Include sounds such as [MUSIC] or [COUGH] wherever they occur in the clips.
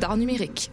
d'art numérique.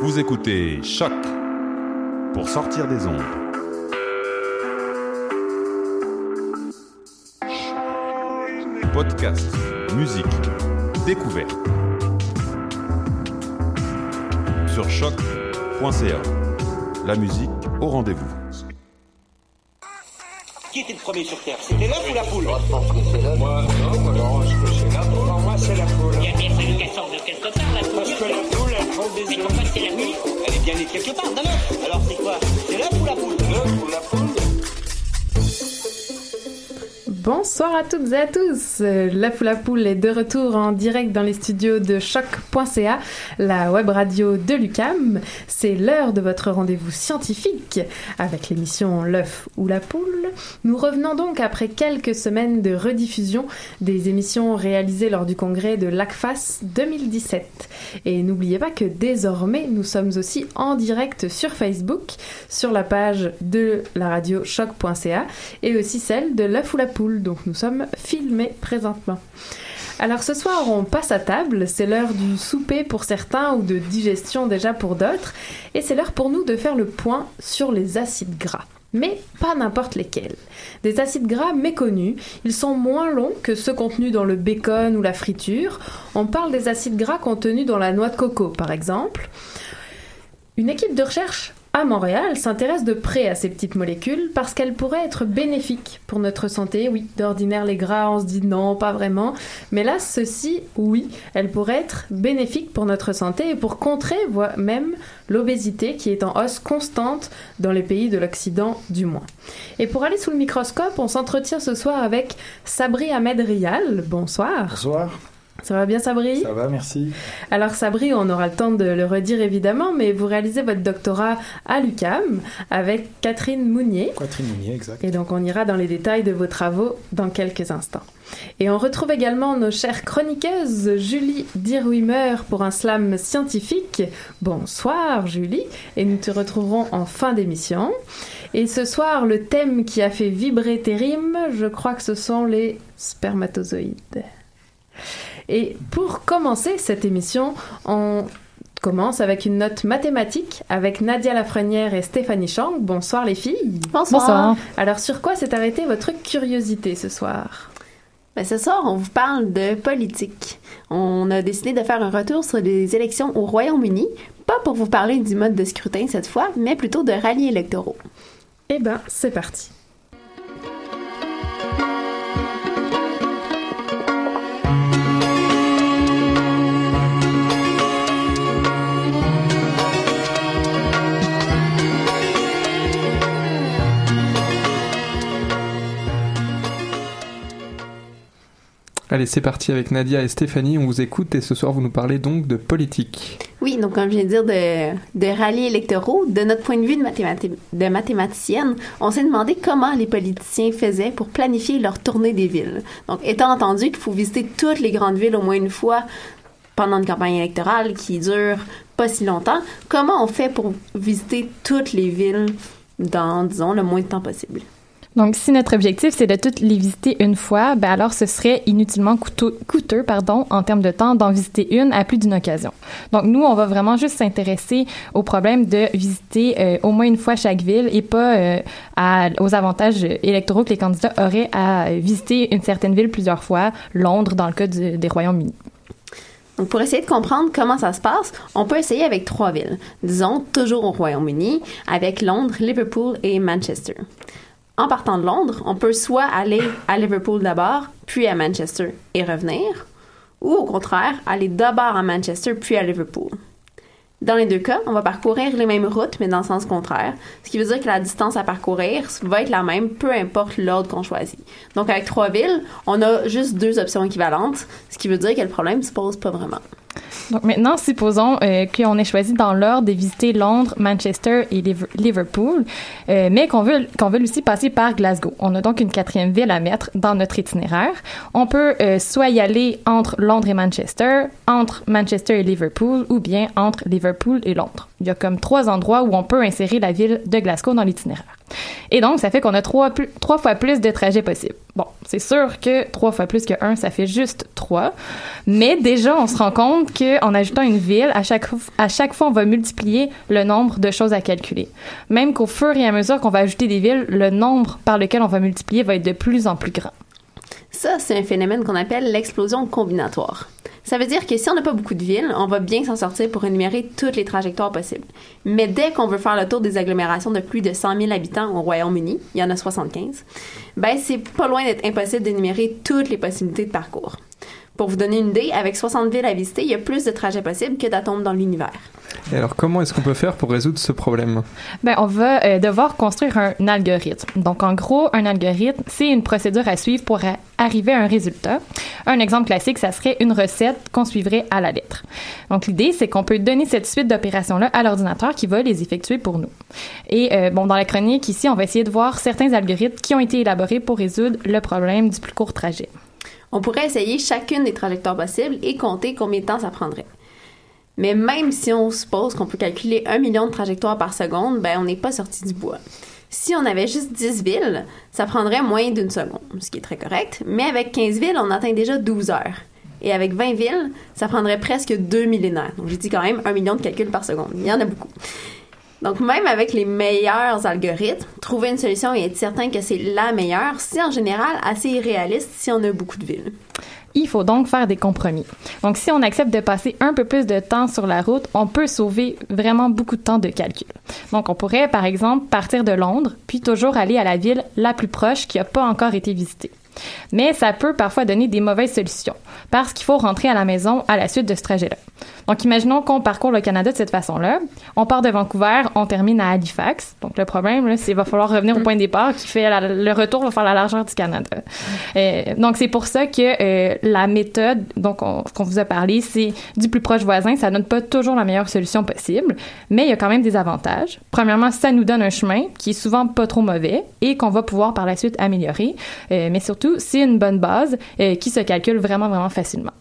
Vous écoutez Choc pour sortir des ondes. Podcast, musique, découverte. Sur choc.ca. La musique au rendez-vous. Qui était le premier sur Terre? C'était l'œuf ou la poule? Je pense que c'est l'œuf. Moi, non, alors, est-ce que c'est la poule Pour moi, c'est la poule. Il y a bien fallu qu'elle sorte de quelque part, la poule. Parce que la poule, Mais pourquoi c'est la nuit Elle est bien née quelque part d'un œuf. Alors c'est quoi? C'est l'œuf ou la poule? L'œuf ou la poule Bonsoir à toutes et à tous. Euh, L'œuf ou la poule est de retour en direct dans les studios de choc.ca, la web radio de l'UCAM. C'est l'heure de votre rendez-vous scientifique avec l'émission L'œuf ou la poule. Nous revenons donc après quelques semaines de rediffusion des émissions réalisées lors du congrès de l'ACFAS 2017. Et n'oubliez pas que désormais, nous sommes aussi en direct sur Facebook, sur la page de la radio choc.ca et aussi celle de l'œuf ou la poule. Donc nous sommes filmés présentement. Alors ce soir, on passe à table. C'est l'heure du souper pour certains ou de digestion déjà pour d'autres. Et c'est l'heure pour nous de faire le point sur les acides gras. Mais pas n'importe lesquels. Des acides gras méconnus, ils sont moins longs que ceux contenus dans le bacon ou la friture. On parle des acides gras contenus dans la noix de coco, par exemple. Une équipe de recherche à Montréal s'intéresse de près à ces petites molécules parce qu'elles pourraient être bénéfiques pour notre santé. Oui, d'ordinaire les gras, on se dit non, pas vraiment. Mais là, ceci, oui, elles pourraient être bénéfiques pour notre santé et pour contrer voire même l'obésité qui est en hausse constante dans les pays de l'Occident du moins. Et pour aller sous le microscope, on s'entretient ce soir avec Sabri Ahmed Rial. Bonsoir. Bonsoir, Ça va bien Sabri ça va, merci. alors Sabri, on aura le temps de le redire évidemment, mais vous réalisez votre doctorat à l'UCAM avec Catherine Mounier. Catherine Mounier, exact. Et donc on ira dans les détails de vos travaux dans quelques instants. Et on retrouve également nos chères chroniqueuses Julie Dirwimer pour un slam scientifique. Bonsoir Julie, et nous te retrouverons en fin d'émission. Et ce soir, le thème qui a fait vibrer tes rimes, je crois que ce sont les spermatozoïdes. Et pour commencer cette émission, on commence avec une note mathématique avec Nadia Lafrenière et Stéphanie Chang. Bonsoir les filles. Bonsoir. Alors sur quoi s'est arrêtée votre curiosité ce soir? Ben, ce soir, on vous parle de politique. On a décidé de faire un retour sur les élections au Royaume-Uni, pas pour vous parler du mode de scrutin cette fois, mais plutôt de rallyes électoraux. Eh ben, c'est parti. Allez, c'est parti avec Nadia et Stéphanie. On vous écoute et ce soir, vous nous parlez donc de politique. Oui, donc comme je viens de dire, de, de rallyes électoraux, de notre point de vue de, mathémati- mathématicienne, on s'est demandé comment les politiciens faisaient pour planifier leur tournée des villes. Donc, étant entendu qu'il faut visiter toutes les grandes villes au moins une fois pendant une campagne électorale qui dure pas si longtemps, comment on fait pour visiter toutes les villes dans, disons, le moins de temps possible? Donc, si notre objectif, c'est de toutes les visiter une fois, ben alors ce serait inutilement coûteux, pardon, en termes de temps d'en visiter une à plus d'une occasion. Donc, nous, on va vraiment juste s'intéresser au problème de visiter euh, au moins une fois chaque ville et pas euh, aux avantages électoraux que les candidats auraient à visiter une certaine ville plusieurs fois, Londres dans le cas du, des Royaumes-Unis. Donc, pour essayer de comprendre comment ça se passe, on peut essayer avec trois villes. Disons, toujours au Royaume-Uni, avec Londres, Liverpool et Manchester. En partant de Londres, on peut soit aller à Liverpool d'abord, puis à Manchester et revenir, ou au contraire, aller d'abord à Manchester, puis à Liverpool. Dans les deux cas, on va parcourir les mêmes routes, mais dans le sens contraire, ce qui veut dire que la distance à parcourir va être la même, peu importe l'ordre qu'on choisit. Donc, avec trois villes, on a juste deux options équivalentes, ce qui veut dire que le problème se pose pas vraiment. Donc maintenant, supposons euh, qu'on ait choisi dans l'ordre de visiter Londres, Manchester et Liverpool, euh, mais qu'on veut aussi passer par Glasgow. On a donc une quatrième ville à mettre dans notre itinéraire. On peut euh, soit y aller entre Londres et Manchester, entre Manchester et Liverpool, ou bien entre Liverpool et Londres. Il y a comme trois endroits où on peut insérer la ville de Glasgow dans l'itinéraire. Et donc, ça fait qu'on a trois, fois plus de trajets possibles. Bon, c'est sûr que trois fois plus que un, ça fait juste trois. Mais déjà, on se rend compte qu'en ajoutant une ville, à chaque, à chaque fois, on va multiplier le nombre de choses à calculer. Même qu'au fur et à mesure qu'on va ajouter des villes, le nombre par lequel on va multiplier va être de plus en plus grand. Ça, c'est un phénomène qu'on appelle l'explosion combinatoire. Ça veut dire que si on n'a pas beaucoup de villes, on va bien s'en sortir pour énumérer toutes les trajectoires possibles. Mais dès qu'on veut faire le tour des agglomérations de plus de 100 000 habitants au Royaume-Uni, il y en a 75, ben c'est pas loin d'être impossible d'énumérer toutes les possibilités de parcours. Pour vous donner une idée, avec 60 villes à visiter, il y a plus de trajets possibles que d'atomes dans l'univers. Et alors, comment est-ce qu'on peut faire pour résoudre ce problème? Ben, on va euh, devoir construire un algorithme. Donc, en gros, un algorithme, c'est une procédure à suivre pour arriver à un résultat. Un exemple classique, ça serait une recette qu'on suivrait à la lettre. Donc, l'idée, c'est qu'on peut donner cette suite d'opérations-là à l'ordinateur qui va les effectuer pour nous. Et, euh, bon, dans la chronique, ici, on va essayer de voir certains algorithmes qui ont été élaborés pour résoudre le problème du plus court trajet. On pourrait essayer chacune des trajectoires possibles et compter combien de temps ça prendrait. Mais même si on suppose qu'on peut calculer un million de trajectoires par seconde, ben on n'est pas sorti du bois. Si on avait juste 10 villes, ça prendrait moins d'une seconde, ce qui est très correct. Mais avec 15 villes, on atteint déjà 12 heures. Et avec 20 villes, ça prendrait presque deux millénaires. Donc j'ai dit quand même un million de calculs par seconde. Il y en a beaucoup. Donc, même avec les meilleurs algorithmes, trouver une solution et être certain que c'est la meilleure, c'est en général assez irréaliste si on a beaucoup de villes. Il faut donc faire des compromis. Donc, si on accepte de passer un peu plus de temps sur la route, on peut sauver vraiment beaucoup de temps de calcul. Donc, on pourrait, par exemple, partir de Londres, puis toujours aller à la ville la plus proche qui n'a pas encore été visitée. Mais ça peut parfois donner des mauvaises solutions parce qu'il faut rentrer à la maison à la suite de ce trajet-là. Donc, imaginons qu'on parcourt le Canada de cette façon-là. On part de Vancouver, on termine à Halifax. Donc, le problème, c'est qu'il va falloir revenir au point de départ qui fait le retour va faire la largeur du Canada. Euh, donc, c'est pour ça que euh, la méthode donc qu'on vous a parlé, c'est du plus proche voisin. Ça donne pas toujours la meilleure solution possible, mais il y a quand même des avantages. Premièrement, ça nous donne un chemin qui est souvent pas trop mauvais et qu'on va pouvoir par la suite améliorer. Euh, mais surtout, c'est une bonne base euh, qui se calcule vraiment, vraiment facilement.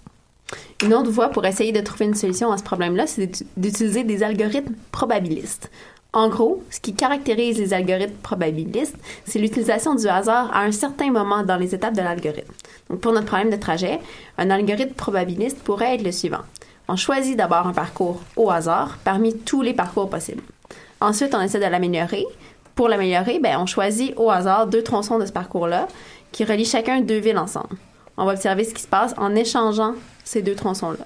Une autre voie pour essayer de trouver une solution à ce problème-là, c'est d'utiliser des algorithmes probabilistes. En gros, ce qui caractérise les algorithmes probabilistes, c'est l'utilisation du hasard à un certain moment dans les étapes de l'algorithme. Donc, pour notre problème de trajet, un algorithme probabiliste pourrait être le suivant. On choisit d'abord un parcours au hasard parmi tous les parcours possibles. Ensuite, on essaie de l'améliorer. Pour l'améliorer, ben, on choisit au hasard deux tronçons de ce parcours-là qui relient chacun deux villes ensemble. On va observer ce qui se passe en échangeant ces deux tronçons-là.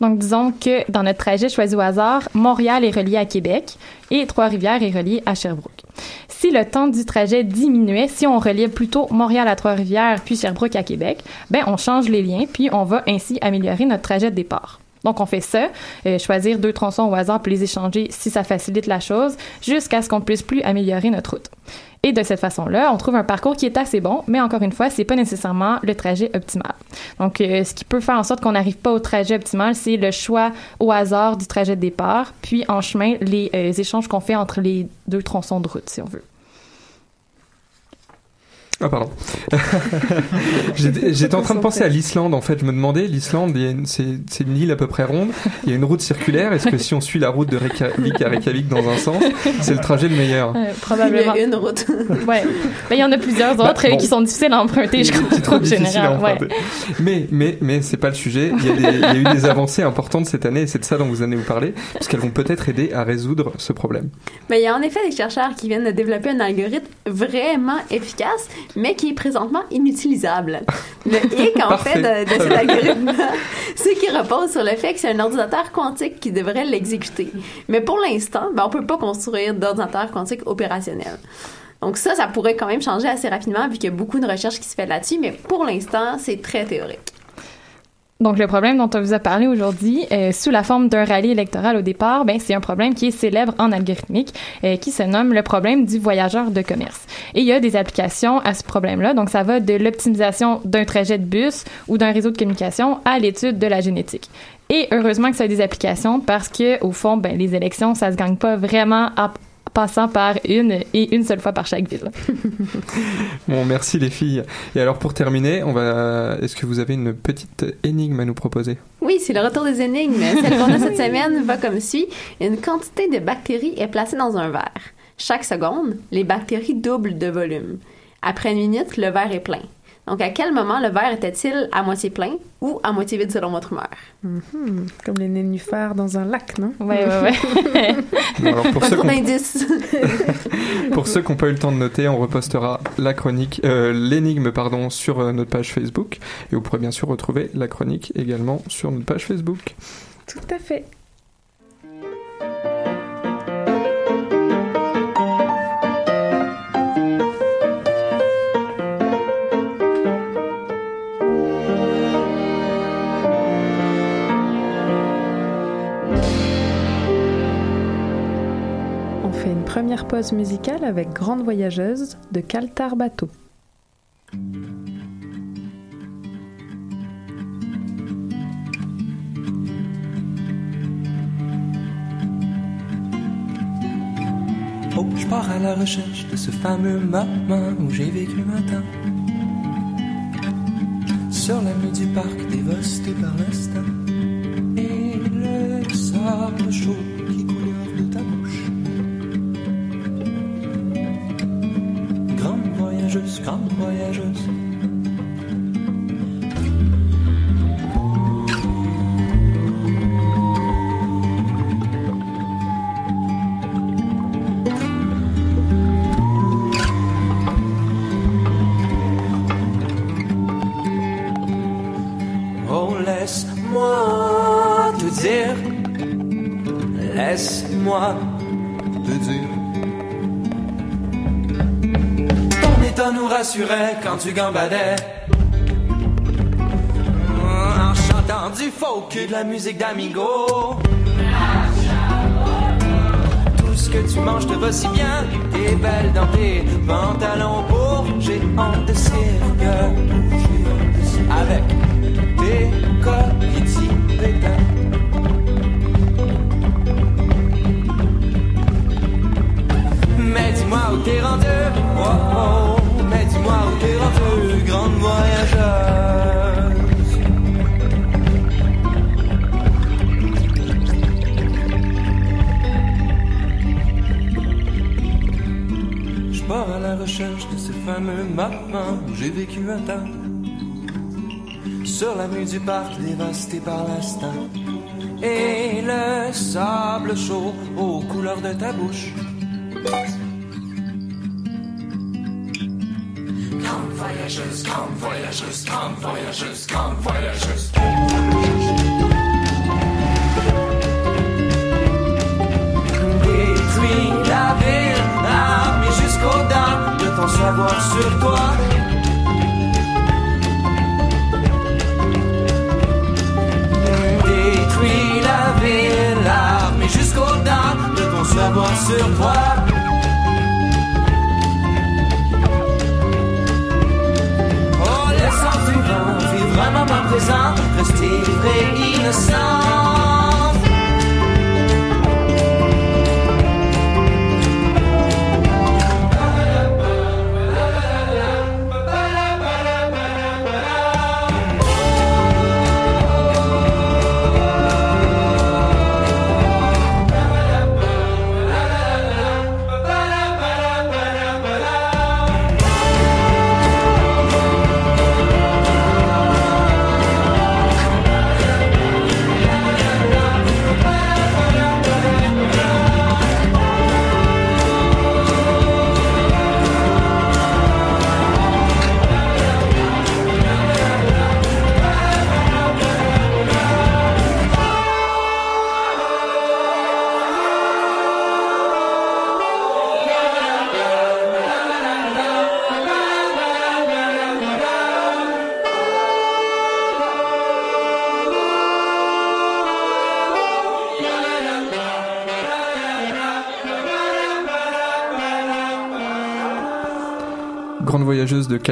Donc, disons que dans notre trajet choisi au hasard, Montréal est relié à Québec et Trois-Rivières est relié à Sherbrooke. Si le temps du trajet diminuait, si on reliait plutôt Montréal à Trois-Rivières puis Sherbrooke à Québec, ben on change les liens puis on va ainsi améliorer notre trajet de départ. Donc, on fait ça, euh, choisir deux tronçons au hasard pour les échanger si ça facilite la chose, jusqu'à ce qu'on puisse plus améliorer notre route. Et de cette façon-là, on trouve un parcours qui est assez bon, mais encore une fois, c'est pas nécessairement le trajet optimal. Donc, euh, ce qui peut faire en sorte qu'on n'arrive pas au trajet optimal, c'est le choix au hasard du trajet de départ, puis en chemin, les euh, échanges qu'on fait entre les deux tronçons de route, si on veut. Ah pardon. [LAUGHS] J'étais en train de penser à l'Islande en fait. Je me demandais, l'Islande, c'est une île à peu près ronde. Il y a une route circulaire. Est-ce que si on suit la route de Reykjavik à Reykjavik dans un sens, c'est le trajet le meilleur? Probablement. Il y a une route. [LAUGHS] ouais. Ben, il y en a plusieurs Bah, autres bon. qui sont difficiles à emprunter, je C'est trop crois, à général. Ouais. Mais mais mais c'est pas le sujet. Il y, a des- il y a eu des avancées importantes cette année et c'est de ça dont vous allez nous parler, puisqu'elles vont peut-être aider à résoudre ce problème. Mais il y a en effet des chercheurs qui viennent de développer un algorithme vraiment efficace, mais qui est présentement inutilisable. Le hic, en [LAUGHS] fait, de, cet [LAUGHS] algorithme c'est qu'il repose sur le fait que c'est un ordinateur quantique qui devrait l'exécuter. Mais pour l'instant, ben, on peut pas construire d'ordinateur quantique opérationnel. Donc ça, ça pourrait quand même changer assez rapidement vu qu'il y a beaucoup de recherches qui se fait là-dessus, mais pour l'instant, c'est très théorique. Donc, le problème dont on vous a parlé aujourd'hui, euh, sous la forme d'un rallye électoral au départ, ben, c'est un problème qui est célèbre en algorithmique, euh, qui se nomme le problème du voyageur de commerce. Et il y a des applications à ce problème-là. Donc, ça va de l'optimisation d'un trajet de bus ou d'un réseau de communication à l'étude de la génétique. Et heureusement que ça a des applications parce que, au fond, ben, les élections, ça se gagne pas vraiment en passant par une et une seule fois par chaque ville. [LAUGHS] Bon, merci les filles. Et alors pour terminer, on va. Est-ce que vous avez une petite énigme à nous proposer? Oui, c'est le retour des énigmes. [LAUGHS] Celle qu'on a cette semaine va comme suit. Une quantité de bactéries est placée dans un verre. Chaque seconde, les bactéries doublent de volume. Après une minute, le verre est plein. Donc, à quel moment le verre était-il à moitié plein ou à moitié vide selon votre humeur? Mhm, Comme les nénuphars dans un lac, non? Ouais, ouais, ouais. [LAUGHS] Bon, alors, pour ceux. [LAUGHS] Pour ceux qui n'ont pas eu le temps de noter, on repostera la chronique, euh, l'énigme pardon, sur euh, notre page Facebook et vous pourrez bien sûr retrouver la chronique également sur notre page Facebook. Tout à fait. Première pause musicale avec Grande Voyageuse de Caltar Bateau. Oh, je pars à la recherche de ce fameux moment où j'ai vécu temps. Sur l'avenue du parc dévasté par l'instant. Et le sable chaud voyageuse, voyageuse. Oh, laisse-moi te dire, laisse-moi te dire. Nous rassurait quand tu gambadais. En chantant du folk et de la musique d'Amigo. Tout ce que tu manges te va si bien. T'es belle dans tes pantalons pour géants de cirque. Avec tes coquilles. Où t'es rendu, oh oh. Mais dis-moi où t'es rendu, grande voyageuse. Je pars à la recherche de ce fameux moment où j'ai vécu un temps. Sur l'avenue du parc dévasté par l'instant. Et le sable chaud aux couleurs de ta bouche. Voyageuse, grande voyageuse, grande voyageuse, grande voyageuse. Détruis la ville, armée jusqu'aux dents de ton savoir sur toi. Détruis la ville, armée jusqu'aux dents de ton savoir sur toi. Présent, rester vrai,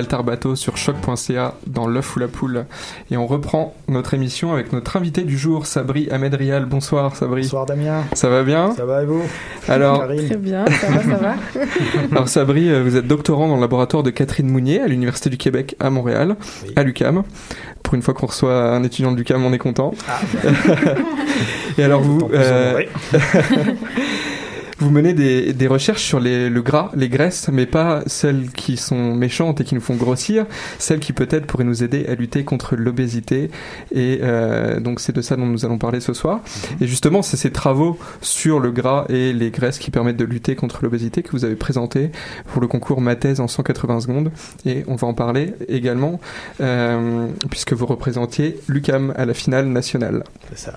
Bateau sur choc.ca dans l'œuf ou la poule. Et on reprend notre émission avec notre invité du jour, Sabri Ahmed Rial. Bonsoir Sabri. Bonsoir Damien. Ça va bien? Ça va et vous? Alors, Très bien, ça va, ça va. [LAUGHS] alors Sabri, euh, vous êtes doctorant dans le laboratoire de Catherine Mounier à l'Université du Québec à Montréal, à l'UCAM. Pour une fois qu'on reçoit un étudiant de l'UCAM, on est content. [LAUGHS] Et alors vous, euh. [LAUGHS] vous menez des, des recherches sur les, le gras, les graisses, mais pas celles qui sont méchantes et qui nous font grossir, celles qui peut-être pourraient nous aider à lutter contre l'obésité. Et euh, donc c'est de ça dont nous allons parler ce soir. Et justement, c'est ces travaux sur le gras et les graisses qui permettent de lutter contre l'obésité que vous avez présentés pour le concours Mathèse en 180 secondes. Et on va en parler également euh, puisque vous représentiez l'UCAM à la finale nationale. C'est ça.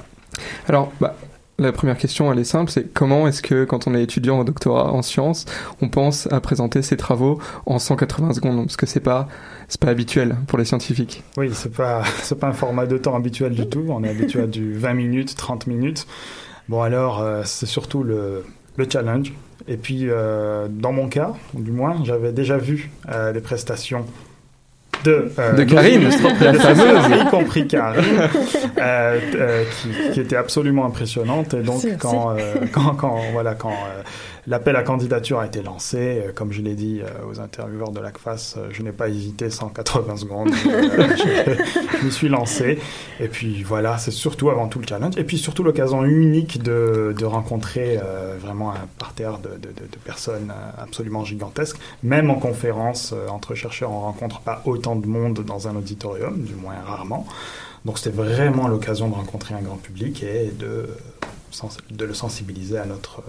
Alors, bah, la première question, elle est simple, c'est comment est-ce que quand on est étudiant en doctorat en sciences, on pense à présenter ses travaux en 180 secondes? Parce que c'est pas, c'est pas habituel pour les scientifiques. Oui, c'est pas, [LAUGHS] c'est pas un format de temps habituel du tout. On est habitué à du 20 minutes, 30 minutes. Bon, alors, euh, c'est surtout le, le challenge. Et puis, euh, dans mon cas, du moins, j'avais déjà vu euh, les prestations de, euh, De Karine, la prédécesseurs, fameuse. y compris Karine, euh, euh, qui, qui était absolument impressionnante. Et donc, Si, quand, euh, quand, quand, voilà, quand euh, l'appel à candidature a été lancé, euh, comme je l'ai dit euh, aux intervieweurs de l'ACFAS, euh, je n'ai pas hésité 180 secondes. [LAUGHS] Je, me suis lancé. Et puis voilà, c'est surtout avant tout le challenge. Et puis surtout l'occasion unique de, de rencontrer vraiment un parterre de, de, de- personnes absolument gigantesques. Même en conférence, entre chercheurs, on rencontre pas autant de monde dans un auditorium, du moins rarement. Donc c'était vraiment l'occasion de rencontrer un grand public et de, de le sensibiliser à notre,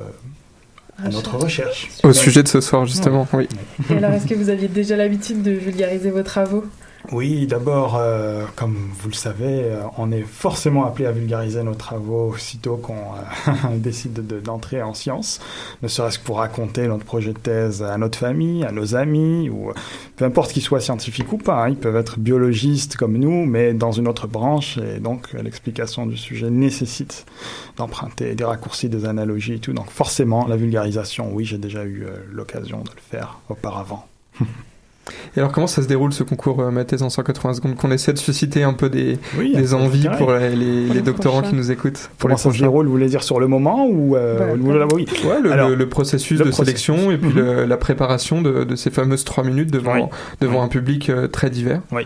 à notre recherche. Au sujet de ce soir, justement, oui. Et alors, est-ce que vous aviez déjà l'habitude de vulgariser vos travaux? Oui, d'abord, euh, comme vous le savez, euh, on est forcément appelé à vulgariser nos travaux aussitôt qu'on euh, [LAUGHS] décide de- d'entrer en sciences, ne serait-ce que pour raconter notre projet de thèse à notre famille, à nos amis, ou peu importe qu'ils soient scientifiques ou pas. hein, ils peuvent être biologistes comme nous, mais dans une autre branche, et donc l'explication du sujet nécessite d'emprunter des raccourcis, des analogies et tout. Donc forcément, la vulgarisation, oui, j'ai déjà eu l'occasion de le faire auparavant. [LAUGHS] Et alors, comment ça se déroule ce concours euh, Mathèse en 180 secondes Qu'on essaie de susciter un peu des, Oui, envies d'intérêt. pour les, les- Pour les les doctorants prochains. qui nous écoutent. Pour Comment les ça se déroule, vous voulez dire sur le moment ou euh, Bah, oui. Ouais, le, Alors, le- le processus le de processus. sélection et puis Mhm. le- la préparation de, de ces fameuses trois minutes devant, Oui. devant Oui. un public euh, très divers. Oui.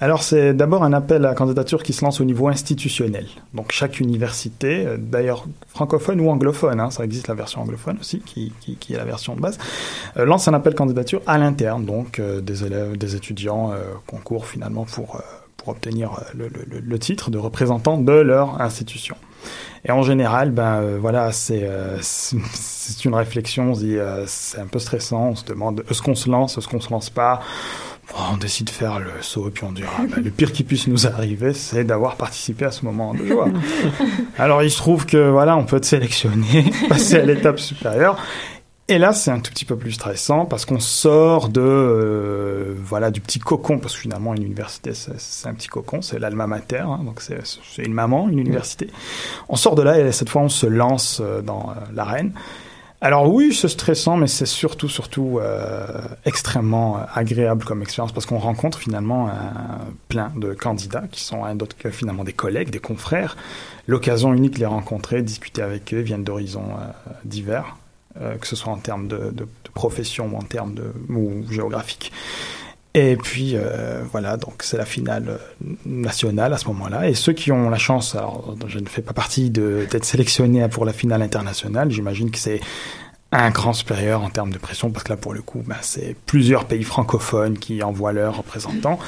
Alors c'est d'abord un appel à candidature qui se lance au niveau institutionnel. Donc chaque université, euh, d'ailleurs francophone ou anglophone, hein, ça existe la version anglophone aussi, qui, qui, qui est la version de base, euh, lance un appel candidature à l'interne, donc euh, des élèves, des étudiants euh, concourent finalement pour, euh, pour obtenir euh, le, le- le titre de représentant de leur institution. Et en général, ben euh, voilà, c'est euh, [LAUGHS] c'est une réflexion. On se dit, euh, c'est un peu stressant. On se demande, est-ce qu'on se lance, est-ce qu'on se lance pas? On décide de faire le saut et puis on dira, ben, le pire qui puisse nous arriver, c'est d'avoir participé à ce moment de joie. [LAUGHS] Alors il se trouve que voilà, on peut être sélectionné, [LAUGHS] passer à l'étape supérieure. Et là, c'est un tout petit peu plus stressant parce qu'on sort de euh, voilà du petit cocon parce que finalement une université c'est un petit cocon, c'est l'alma mater, hein, donc c'est une maman, une université. On sort de là et cette fois on se lance euh, dans euh, l'arène. Alors oui, c'est stressant, mais c'est surtout surtout euh, extrêmement euh, agréable comme expérience parce qu'on rencontre finalement plein de candidats qui sont un d'autres finalement des collègues, des confrères. L'occasion unique de les rencontrer, discuter avec eux, viennent d'horizons divers euh, que ce soit en termes de, profession ou en termes de ou géographique. Et puis euh, voilà, donc c'est la finale euh, nationale à ce moment-là. Et ceux qui ont la chance, alors je ne fais pas partie d'être sélectionné pour la finale internationale, j'imagine que c'est un grand supérieur en termes de pression, parce que là pour le coup, ben, c'est plusieurs pays francophones qui envoient leurs représentants.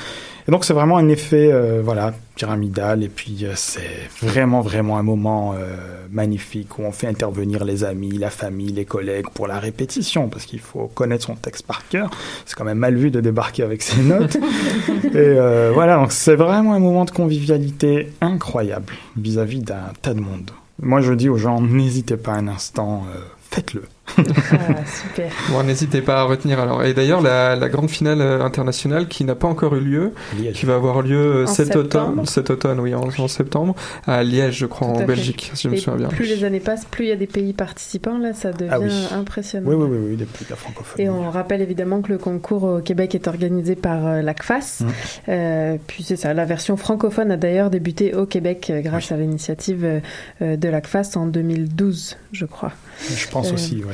Et donc c'est vraiment un effet euh, voilà pyramidal et puis euh, c'est vraiment vraiment un moment euh, magnifique où on fait intervenir les amis, la famille, les collègues pour la répétition parce qu'il faut connaître son texte par cœur. C'est quand même mal vu de débarquer avec ses notes. [LAUGHS] et euh, voilà donc c'est vraiment un moment de convivialité incroyable vis-à-vis d'un tas de monde. Moi je dis aux gens n'hésitez pas un instant, euh, faites-le. Ah, [LAUGHS] super. Bon, n'hésitez pas à retenir alors. Et d'ailleurs, la, la grande finale euh, internationale qui n'a pas encore eu lieu, Liège. qui va avoir lieu euh, En cet septembre. automne, cet automne, oui, en, en septembre, à Liège, je crois, en fait. Belgique, si je me souviens bien. plus les années passent, plus il y a des pays participants, là, ça devient Ah oui. impressionnant. Oui, oui, oui, oui, depuis la francophonie. Et on rappelle évidemment que le concours au Québec est organisé par euh, l'ACFAS. Mm. Euh, puis c'est ça, la version francophone a d'ailleurs débuté au Québec euh, grâce à l'initiative de l'ACFAS en 2012, je crois. Je pense Euh, aussi, oui.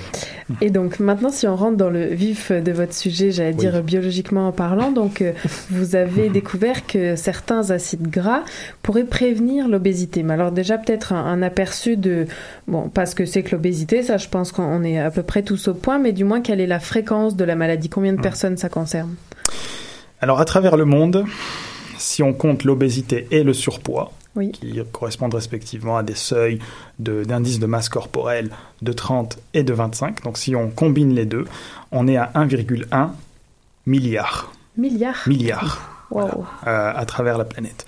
Et donc maintenant, si on rentre dans le vif de votre sujet, j'allais dire biologiquement en parlant, donc euh, [LAUGHS] vous avez découvert que certains acides gras pourraient prévenir l'obésité. Mais alors déjà peut-être un, un aperçu de, bon, pas ce que c'est que l'obésité, ça je pense qu'on est à peu près tous au point, mais du moins quelle est la fréquence de la maladie, combien de personnes ça concerne? Alors, à travers le monde, si on compte l'obésité et le surpoids, Oui. qui correspondent respectivement à des seuils de- d'indice de, masse corporelle de 30 et de 25, donc si on combine les deux, on est à 1,1 milliard. Milliards Milliards. Wow. euh, à travers la planète.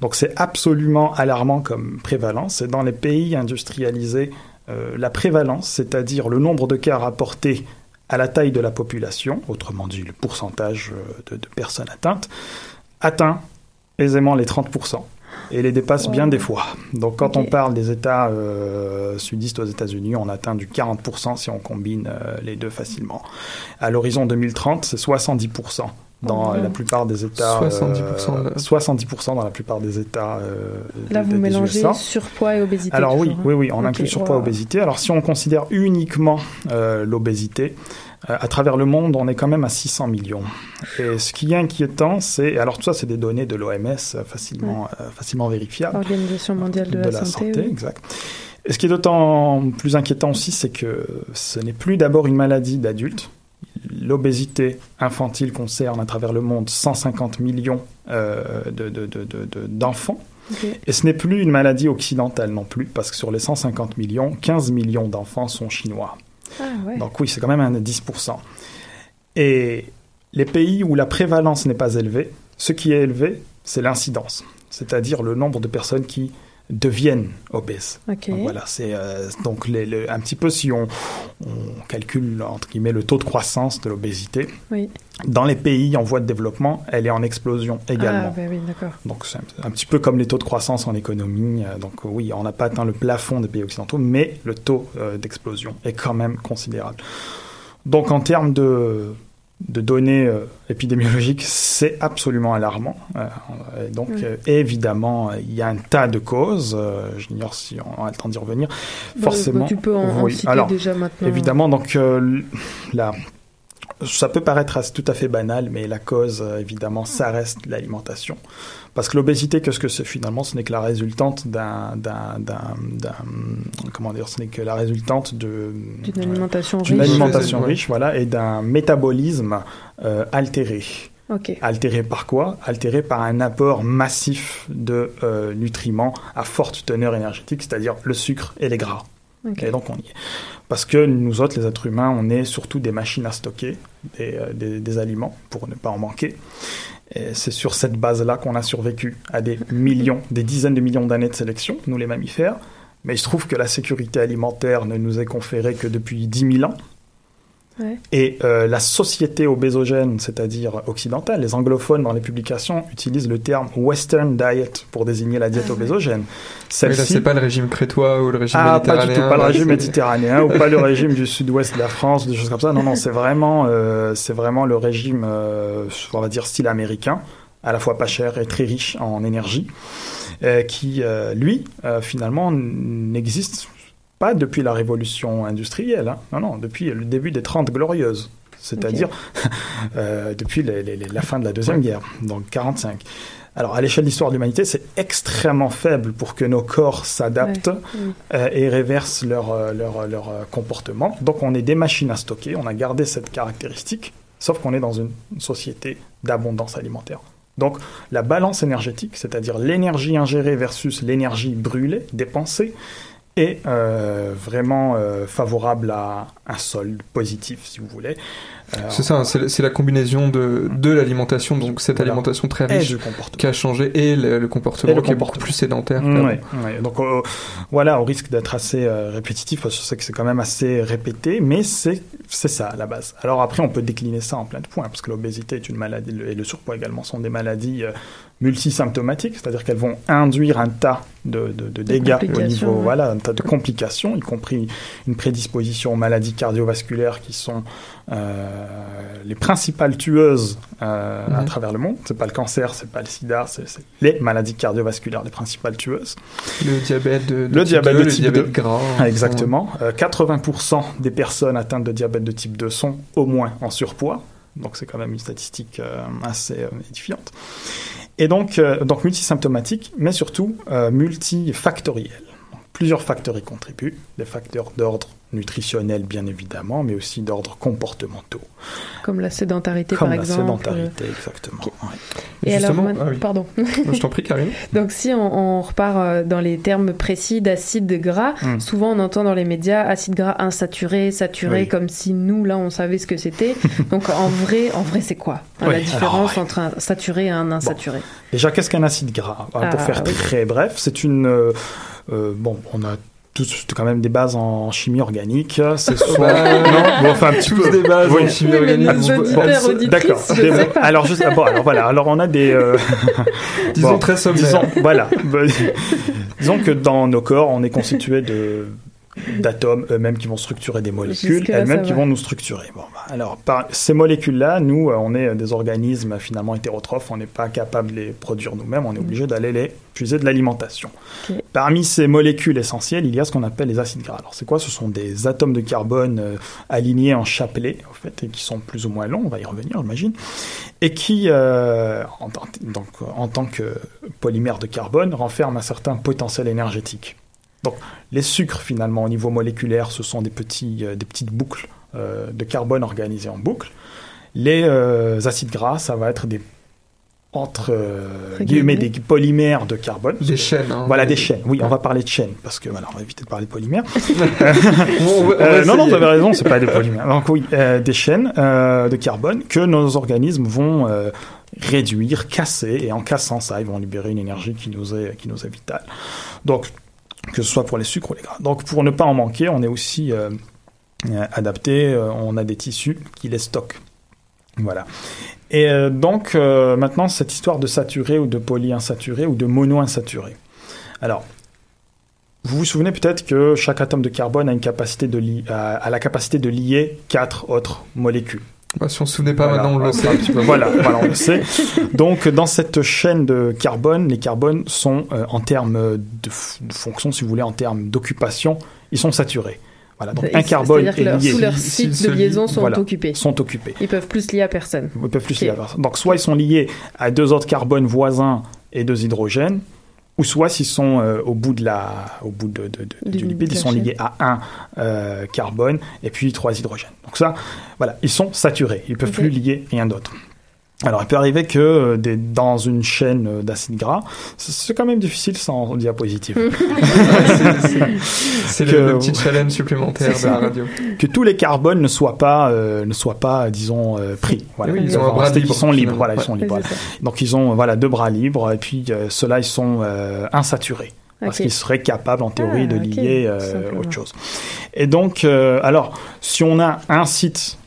Donc c'est absolument alarmant comme prévalence. Et dans les pays industrialisés, euh, la prévalence, c'est-à-dire le nombre de cas rapportés à la taille de la population, autrement dit le pourcentage euh, de, de personnes atteintes, atteint aisément les 30% et les dépasse bien des fois. Donc quand on parle des États euh, sudistes aux États-Unis, on atteint du 40% si on combine euh, les deux facilement. À l'horizon 2030, c'est 70% dans Oh, la plupart des États. 70% euh, 70% dans la plupart des États. euh, Là, des- vous des mélangez USA. surpoids et obésité. Alors oui, hein. oui, oui, on Ok, inclut surpoids wow. obésité. Alors si on considère uniquement euh, l'obésité, euh, à travers le monde, on est quand même à 600 millions. Et ce qui est inquiétant, c'est alors tout ça, c'est des données de l'OMS euh, facilement, euh, facilement vérifiables Organisation mondiale de, la, santé. oui. exact. Et ce qui est d'autant plus inquiétant aussi, c'est que ce n'est plus d'abord une maladie d'adulte. L'obésité infantile concerne à travers le monde 150 millions euh, de- de- de- de- de- d'enfants. Et ce n'est plus une maladie occidentale non plus, parce que sur les 150 millions, 15 millions d'enfants sont chinois. Ah. Donc oui, c'est quand même un 10%. Et les pays où la prévalence n'est pas élevée, ce qui est élevé, c'est l'incidence, c'est-à-dire le nombre de personnes qui deviennent obèses. Donc voilà, c'est euh, donc les- un petit peu si on, on calcule entre guillemets le taux de croissance de l'obésité. Oui. Dans les pays en voie de développement, elle est en explosion également. Ah, bah oui, d'accord. Donc c'est un, un petit peu comme les taux de croissance en économie. Euh, Donc oui, on n'a pas atteint le plafond des pays occidentaux, mais le taux euh, d'explosion est quand même considérable. Donc en termes de, de données euh, épidémiologiques, c'est absolument alarmant. Euh, et donc Oui. euh, évidemment, il y a un tas de causes. euh, J'ignore si on a le temps d'y revenir. Bah, Forcément. bah, tu peux en, en oui. citer Alors, déjà maintenant. Évidemment, donc là, ça peut paraître tout à fait banal, mais la cause, euh, évidemment, ça reste l'alimentation. Parce que l'obésité, qu'est-ce que c'est finalement? Ce n'est que la résultante d'un, d'un, d'un, d'un- comment dire? Ce n'est que la résultante de D'une alimentation d'une riche. alimentation Ouais. riche, voilà, et d'un métabolisme euh, altéré. Altéré par quoi? Altéré par un apport massif de euh, nutriments à forte teneur énergétique, c'est-à-dire le sucre et les gras. Et donc on y est. Parce que nous autres, les êtres humains, on est surtout des machines à stocker des, euh, des- aliments pour ne pas en manquer. C'est sur cette base-là qu'on a survécu à des millions, des dizaines de millions d'années de sélection, nous les mammifères. Mais il se trouve que la sécurité alimentaire ne nous est conférée que depuis 10 000 ans. Ouais. Et euh, la société obésogène, c'est-à-dire occidentale, les anglophones dans les publications utilisent le terme Western Diet pour désigner la diète obésogène. Oui, là, Celle-ci- c'est pas le régime crétois ou le régime ah, pas méditerranéen. du tout, pas le régime c'est- méditerranéen ou pas le régime du sud-ouest de la France, des choses comme ça. Non, non, c'est vraiment, euh, c'est vraiment le régime, euh, on va dire style américain, à la fois pas cher et très riche en énergie, euh, qui, euh, lui, euh, finalement, n'existe pas depuis la révolution industrielle. hein. Non, non, depuis le début des Trente Glorieuses. C'est-à-dire [LAUGHS] euh, depuis les- les- les- la fin de la Deuxième Guerre, donc 45. Alors, à l'échelle de l'histoire de l'humanité, c'est extrêmement faible pour que nos corps s'adaptent Ouais, oui. euh, et réversent leur, euh, leur, leur comportement. Donc, on est des machines à stocker, on a gardé cette caractéristique, sauf qu'on est dans une société d'abondance alimentaire. Donc, la balance énergétique, c'est-à-dire l'énergie ingérée versus l'énergie brûlée, dépensée, est euh, vraiment euh, favorable à un solde positif, si vous voulez. C'est ça, c'est la combinaison de, de l'alimentation, donc cette Voilà. alimentation très riche qui a changé, et le, le comportement Et le qui est beaucoup plus sédentaire. Ouais, qu'avant. ouais. Donc euh, voilà, au risque d'être assez euh, répétitif, parce que je sais que c'est quand même assez répété, mais c'est c'est ça à la base. Alors après, on peut décliner ça en plein de points, parce que l'obésité est une maladie, le- et le surpoids également sont des maladies euh, multisymptomatiques, c'est-à-dire qu'elles vont induire un tas de, de- de dégâts au niveau, ouais. voilà, un tas de complications, y compris une prédisposition aux maladies cardiovasculaires qui sont les principales tueuses euh, à Mhm. travers le monde. C'est pas le cancer, c'est pas le sida, c'est les maladies cardiovasculaires les principales tueuses. Le diabète de, de Le type diabète 2, de le type diabète 2. gras. Ah, exactement. Euh, 80% des personnes atteintes de diabète de type 2 sont au moins en surpoids. Donc c'est quand même une statistique euh, assez euh, édifiante. Et donc, euh, donc multisymptomatique, mais surtout euh, multifactoriel. Plusieurs facteurs y contribuent. Des facteurs d'ordre nutritionnel, bien évidemment, mais aussi d'ordre comportementaux. Comme la sédentarité, Comme par la exemple. sédentarité, exactement. ouais. Et Justement, ah oui. pardon. [LAUGHS] Je t'en prie, Karine. [LAUGHS] Donc si on, on repart euh, dans les termes précis d'acide gras, Mm. souvent on entend dans les médias acide gras insaturé, saturé, Oui. comme si nous là on savait ce que c'était. [LAUGHS] Donc en vrai, en vrai c'est quoi hein, Oui, la différence alors, entre un saturé et un insaturé? Déjà, qu'est-ce qu'un acide gras? Pour Ah, faire oui. très bref, c'est une... euh, euh, bon, on a tous quand même des bases en chimie organique. C'est soit... Non, bon, enfin un petit tous peu. des bases Oui. en chimie Oui, organique. Ah, bon, bon, D'accord. Alors, je sais- bon, alors voilà. Alors, on a des. euh, [LAUGHS] Disons bon, très sommaire. Disons, voilà. [LAUGHS] Disons que dans nos corps, on est constitué de d'atomes eux-mêmes qui vont structurer des molécules, elles-mêmes qui vont nous structurer. Bon, bah, alors, par ces molécules-là, nous, euh, on est des organismes finalement hétérotrophes, on n'est pas capable de les produire nous-mêmes, on est obligé d'aller les puiser de l'alimentation. Parmi ces molécules essentielles, il y a ce qu'on appelle les acides gras. Alors, c'est quoi? Ce sont des atomes de carbone euh, alignés en chapelet, en fait, et qui sont plus ou moins longs, on va y revenir, j'imagine, et qui, euh, en, donc, en tant que polymère de carbone, renferment un certain potentiel énergétique. Donc, les sucres, finalement, au niveau moléculaire, ce sont des, petits, euh, des petites boucles euh, de carbone organisées en boucles. Les euh, acides gras, ça va être des entre euh, guillemets des polymères de carbone. Des chaînes. hein. Voilà, des chaînes. Oui, on va parler de chaînes, parce que voilà, on va éviter de parler de polymères. [LAUGHS] On va- on va Euh, non, non, vous avez raison, c'est pas des polymères. Donc oui, euh, des chaînes euh, de carbone que nos organismes vont euh, réduire, casser, et en cassant ça, ils vont libérer une énergie qui nous est, qui nous est vitale. Donc, que ce soit pour les sucres ou les gras. Donc, pour ne pas en manquer, on est aussi euh, euh, adapté, euh, on a des tissus qui les stockent. Voilà. Et donc, maintenant, cette histoire de saturé ou de polyinsaturé ou de monoinsaturé. Alors, vous vous souvenez peut-être que chaque atome de carbone a la capacité de lier quatre autres molécules. Bah, si on se souvenait pas Voilà, maintenant, on le sait. un petit peu. Voilà, voilà, on le sait. [LAUGHS] Donc, dans cette chaîne de carbone, les carbones sont, euh, en termes de, de fonction, si vous voulez, en termes d'occupation, ils sont saturés. Voilà, donc un carbone est leur- lié. sous leur s'ils cycle se de liaison sont voilà, occupés. sont occupés. Ils peuvent plus lier à personne. Ils peuvent plus Ok. lier à personne. Donc, soit ils sont liés à deux autres carbones voisins et deux hydrogènes, ou soit s'ils sont euh, au bout de la, au bout de, de- de- Du- du lipide, de ils sont liés à un euh, carbone et puis trois hydrogènes. Donc ça, voilà, ils sont saturés. Ils peuvent Ok. plus lier rien d'autre. Alors, il peut arriver que euh, des- dans une chaîne euh, d'acides gras, c'est- quand même difficile sans diapositive. [LAUGHS] C'est le, le petit challenge supplémentaire C'est de la radio. que tous les carbones ne soient pas, euh, ne soient pas, disons, euh, pris. Voilà, Oui, ils Ils ont un bras libre, Ils sont libres. ils sont libres. Donc ils ont voilà deux bras libres et puis euh, ceux-là ils sont euh, insaturés parce qu'ils seraient capables en théorie Ah, de ok, lier euh, autre chose. Et donc euh, alors si on a un site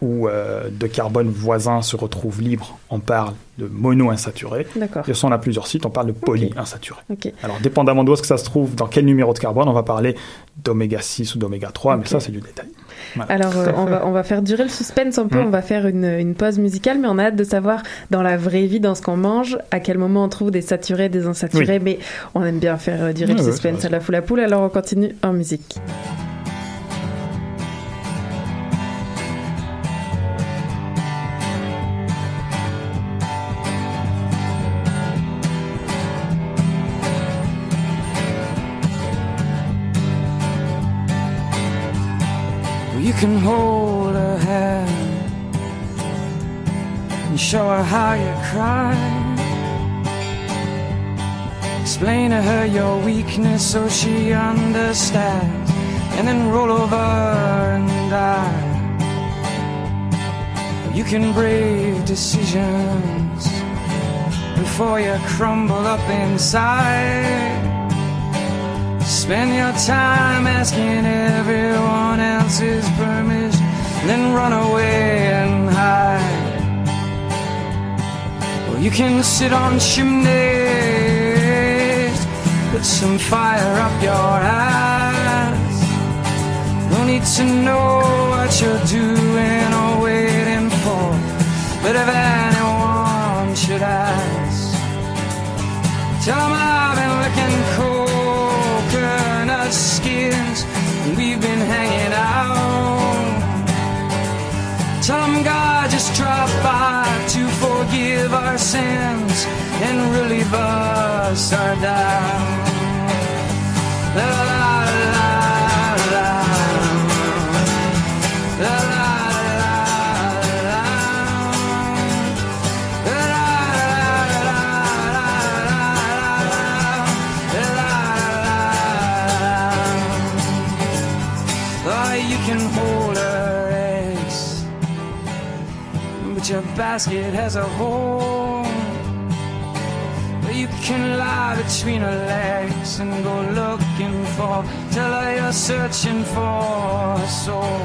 où euh, deux carbones voisins se retrouvent libres, on parle de mono-insaturé. D'accord. Et si on a plusieurs sites, on parle de poly-insaturé. Ok. Alors, dépendamment d'où est-ce que ça se trouve, dans quel numéro de carbone, on va parler d'oméga 6 ou d'oméga 3, mais ça, c'est du détail. Voilà. Alors, euh, on, va, on va faire durer le suspense un peu, Mm. on va faire une, une pause musicale, mais on a hâte de savoir dans la vraie vie, dans ce qu'on mange, à quel moment on trouve des saturés, des insaturés, mais on aime bien faire euh, durer le suspense à la foule à poule, alors on continue en musique. Can hold her hand and show her how you cry. Explain to her you're weakness so she understands, and then roll over and die. You can brave decisions before you crumble up inside. Spend your time asking everyone else's permission, then run away and hide. Well, you can sit on chimneys, put some fire up your ass. No need to know what you're doing or waiting for, but if anyone should ask, tell them I've been licking coconut hanging out. Tell them God just dropped by to forgive our sins and relieve us our doubt. But your basket has a hole. You can lie between her legs and go looking for. Tell her you're searching for a soul.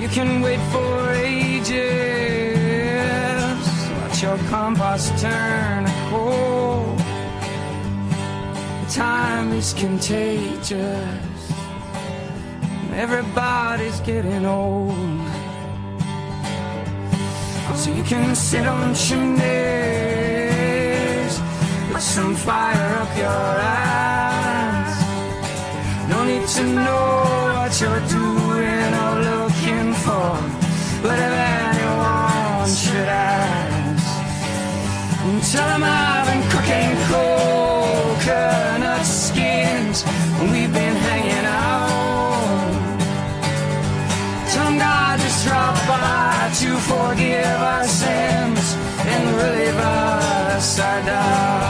You can wait for ages. Watch your compost turn cold. Time is contagious. Everybody's getting old. So you can sit on chimneys, put some fire up your ass. No need to know what you're doing or looking for, but if anyone should ask, tell them I've been cooking coconut skins and we've been to forgive our sins and relieve us our doubt.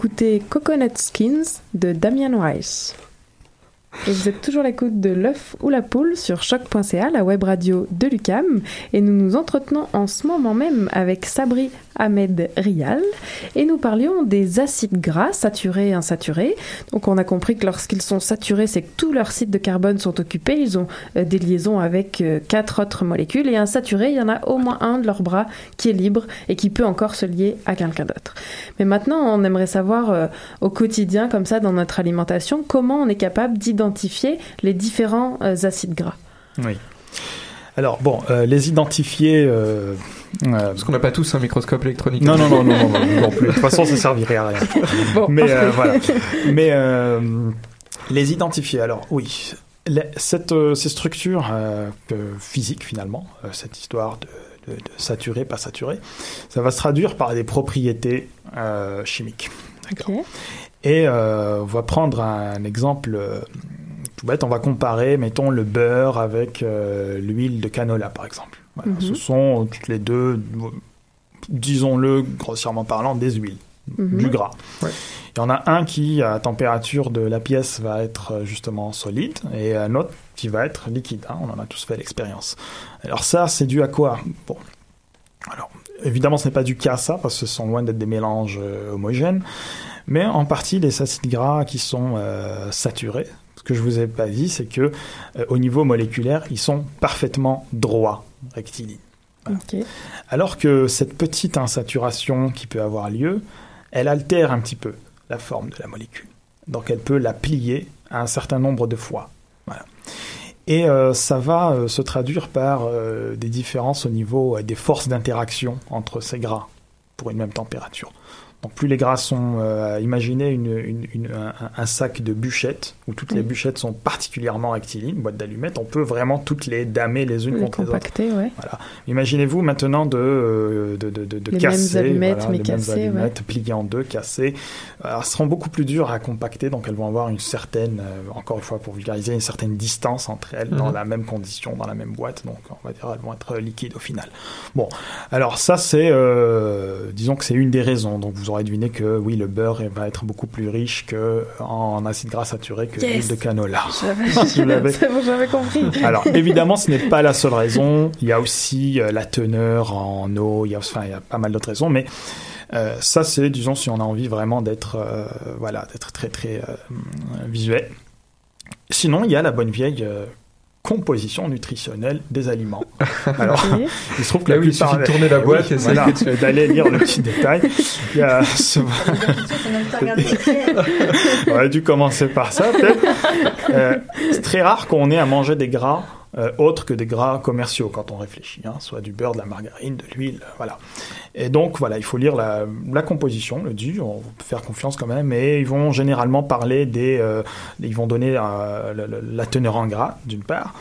On écoutait Coconut Skins de Damian Rice. Vous êtes toujours à l'écoute de l'œuf ou la poule sur choc.ca, la web radio de l'UCAM. Et nous nous entretenons en ce moment même avec Sabri Ahmed Rial. Et nous parlions des acides gras saturés et insaturés. Donc on a compris que lorsqu'ils sont saturés, c'est que tous leurs sites de carbone sont occupés. Ils ont euh, des liaisons avec euh, quatre autres molécules. Et insaturés, il y en a au moins un de leurs bras qui est libre et qui peut encore se lier à quelqu'un d'autre. Mais maintenant, on aimerait savoir euh, au quotidien, comme ça, dans notre alimentation, comment on est capable d'identifier les différents euh, acides gras. Oui. Alors bon, euh, les identifier. euh, Parce qu'on n'a pas tous un microscope électronique. Non, non, non, non, non, non, non plus. De toute façon, ça servirait à rien. [LAUGHS] Bon, Mais euh, voilà. Mais euh, les identifier. Alors oui, les- cette, euh, ces structures euh, euh, physiques finalement, euh, cette histoire de, de, de saturé, pas saturé, ça va se traduire par des propriétés euh, chimiques. D'accord. Et euh, on va prendre un exemple euh, tout bête. On va comparer, mettons, le beurre avec euh, l'huile de canola, par exemple. Voilà. Mhm. Ce sont toutes les deux, disons-le grossièrement parlant, des huiles, Mhm. du gras. Il y en a un qui, à température de la pièce, va être euh, justement solide et un autre qui va être liquide. hein. On en a tous fait l'expérience. Alors ça, c'est dû à quoi? Bon, alors évidemment, ce n'est pas du cas ça, parce que ce sont loin d'être des mélanges euh, homogènes, mais en partie les acides gras qui sont euh, saturés. Ce que je vous ai pas dit, c'est que euh, au niveau moléculaire, ils sont parfaitement droits, rectilignes. Alors que cette petite insaturation qui peut avoir lieu, elle altère un petit peu la forme de la molécule. Donc elle peut la plier à un certain nombre de fois. Voilà. Et euh, ça va euh, se traduire par euh, des différences au niveau des forces d'interaction entre ces gras pour une même température. Donc plus les gras sont, euh, imaginez une, une- une- un, un sac de bûchettes où toutes les bûchettes sont particulièrement rectilignes, boîte d'allumettes, on peut vraiment toutes les damer les unes Les contre les autres. compacter, ouais. Voilà. Imaginez-vous maintenant de, euh, de, de, de, de Les casser, mêmes allumettes, voilà, mais les mêmes cassées, ouais. allumettes pliées en deux, cassées. Alors, elles seront beaucoup plus dures à compacter, donc elles vont avoir une certaine, euh, encore une fois pour vulgariser, une certaine distance entre elles dans Mhm. la même condition, dans la même boîte, donc on va dire elles vont être liquides au final. Bon, alors ça c'est, euh, disons que c'est une des raisons, donc vous aurez deviné que oui, le beurre va être beaucoup plus riche que en acide gras saturé que Yes. l'huile de canola. [LAUGHS] [LAUGHS] J'avais- Vous compris. Alors [LAUGHS] évidemment, ce n'est pas la seule raison. Il y a aussi euh, la teneur en eau. Il y a, enfin, il y a pas mal d'autres raisons, mais euh, ça, c'est, disons, si on a envie vraiment d'être, euh, voilà, d'être très très euh, visuel. Sinon, il y a la bonne vieille composition nutritionnelle des aliments. [LAUGHS] Alors, il se trouve que Là, la oui, il plupart suffit de tourner la Eh boîte oui, et voilà, d'aller lire le petit détail. Il y a [LAUGHS] ce- [LAUGHS] on aurait dû commencer par ça, peut-être. Euh, c'est très rare qu'on ait à manger des gras euh, autres que des gras commerciaux quand on réfléchit, hein, soit du beurre, de la margarine, de l'huile, euh, voilà. Et donc voilà, il faut lire la, composition, le dit, on peut faire confiance quand même, et ils vont généralement parler des, euh, ils vont donner la teneur en gras d'une part,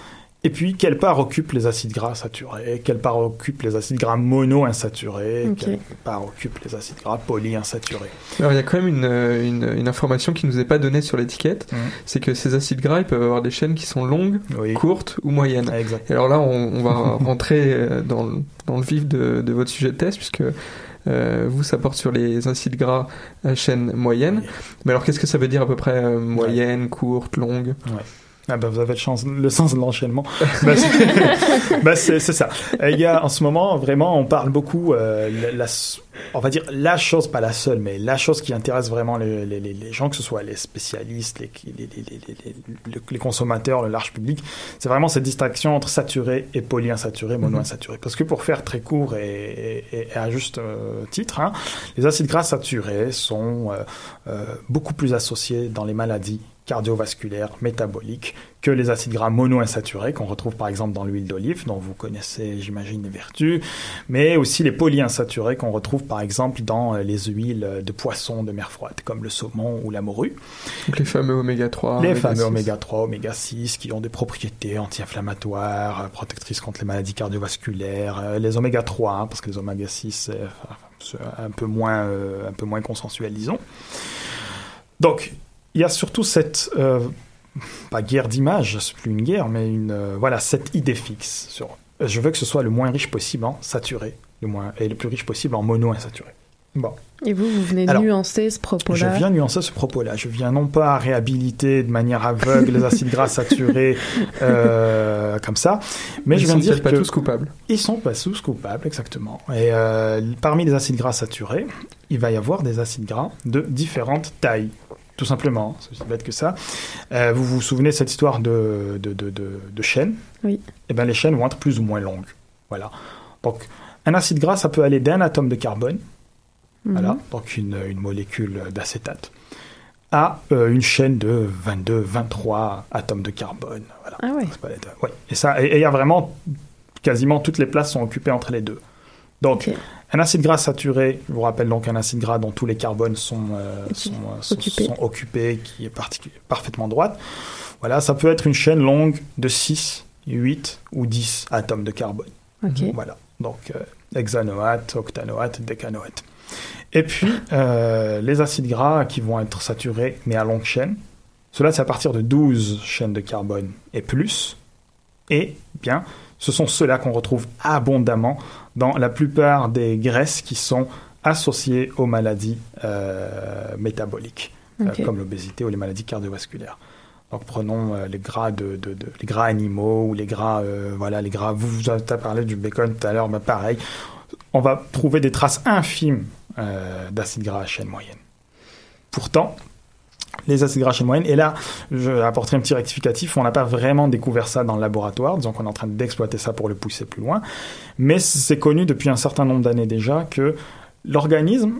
et puis quelle part occupe les acides gras saturés, quelle part occupe les acides gras monoinsaturés, quelle part occupe les acides gras polyinsaturés? Alors il y a quand même une, euh, une, une information qui nous est pas donnée sur l'étiquette, Mhm. c'est que ces acides gras ils peuvent avoir des chaînes qui sont longues, courtes ou moyennes. Exact. Et alors là on, on va [LAUGHS] rentrer euh, dans, le- dans le vif de, de votre sujet de test puisque euh, vous ça porte sur les acides gras à chaîne moyenne. Mais alors qu'est-ce que ça veut dire à peu près euh, moyenne, courte, longue? Ouais. Ah bah vous avez le, chance- le sens de l'enchaînement. bah, c'est [LAUGHS] bah, ça. Il y a en ce moment vraiment, on parle beaucoup, euh, la, la- on va dire la chose, pas la seule, mais la chose qui intéresse vraiment les, les- les- gens, que ce soit les spécialistes, les, les, consommateurs, le large public, c'est vraiment cette distinction entre saturé et polyinsaturé, monoinsaturé. Parce que pour faire très court et, et- et à juste euh, titre, hein, les acides gras saturés sont euh, beaucoup plus associés dans les maladies cardiovasculaires, métaboliques, que les acides gras monoinsaturés qu'on retrouve par exemple dans l'huile d'olive, dont vous connaissez, j'imagine, les vertus, mais aussi les polyinsaturés qu'on retrouve par exemple dans euh, les huiles de poisson de mer froide, comme le saumon ou la morue. Donc les fameux oméga 3. Les oméga fameux 6. oméga 3, oméga 6 qui ont des propriétés anti-inflammatoires, euh, protectrices contre les maladies cardiovasculaires, euh, les oméga 3 hein, parce que les oméga 6 c'est enfin, c'est un peu moins euh, un peu moins consensuel disons. Donc, il y a surtout cette euh, pas guerre d'image, c'est plus une guerre mais une euh, voilà, cette idée fixe sur euh, je veux que ce soit le moins riche possible en saturé, le moins et le plus riche possible en monoinsaturé. Bon. Et vous, vous venez Alors, nuancer ce propos-là? Je viens nuancer ce propos-là. Je viens non pas réhabiliter de manière aveugle les acides gras saturés [LAUGHS] euh, comme ça, mais Ils je viens sont dire pas que tous coupables. Ils sont pas tous coupables, exactement. Et euh, parmi les acides gras saturés, il va y avoir des acides gras de différentes tailles. Tout simplement, c'est aussi bête que ça. Euh, vous vous souvenez de cette histoire de, de, de, de, de chaînes Oui. Eh bien, les chaînes vont être plus ou moins longues. Voilà. Donc, un acide gras, ça peut aller d'un atome de carbone, Mhm. voilà, donc une, une molécule d'acétate, à euh, une chaîne de 22, 23 atomes de carbone. Voilà. Ah ouais. Pas. Et ça, et et il y a vraiment quasiment toutes les places sont occupées entre les deux. Donc, un acide gras saturé, je vous rappelle donc un acide gras dont tous les carbones sont, euh, sont, euh, sont- Occupés. sont occupés, qui est parfaitement droite. Voilà, ça peut être une chaîne longue de 6, 8 ou 10 atomes de carbone. Voilà, donc euh, hexanoate, octanoate, décanoate. Et puis, euh, les acides gras qui vont être saturés, mais à longue chaîne, cela c'est à partir de 12 chaînes de carbone et plus. Et bien, ce sont ceux-là qu'on retrouve abondamment dans la plupart des graisses qui sont associées aux maladies euh, métaboliques, euh, comme l'obésité ou les maladies cardiovasculaires. Donc prenons euh, les gras de, de- de- les gras animaux ou les gras voilà les gras vous vous avez parlé du bacon tout à l'heure ben pareil on va trouver des traces infimes d'acides gras à chaîne moyenne. Pourtant, les acides gras à chaîne moyenne, et là, je vais apporter un petit rectificatif, on n'a pas vraiment découvert ça dans le laboratoire, disons qu'on est en train d'exploiter ça pour le pousser plus loin, mais c'est connu depuis un certain nombre d'années déjà que l'organisme,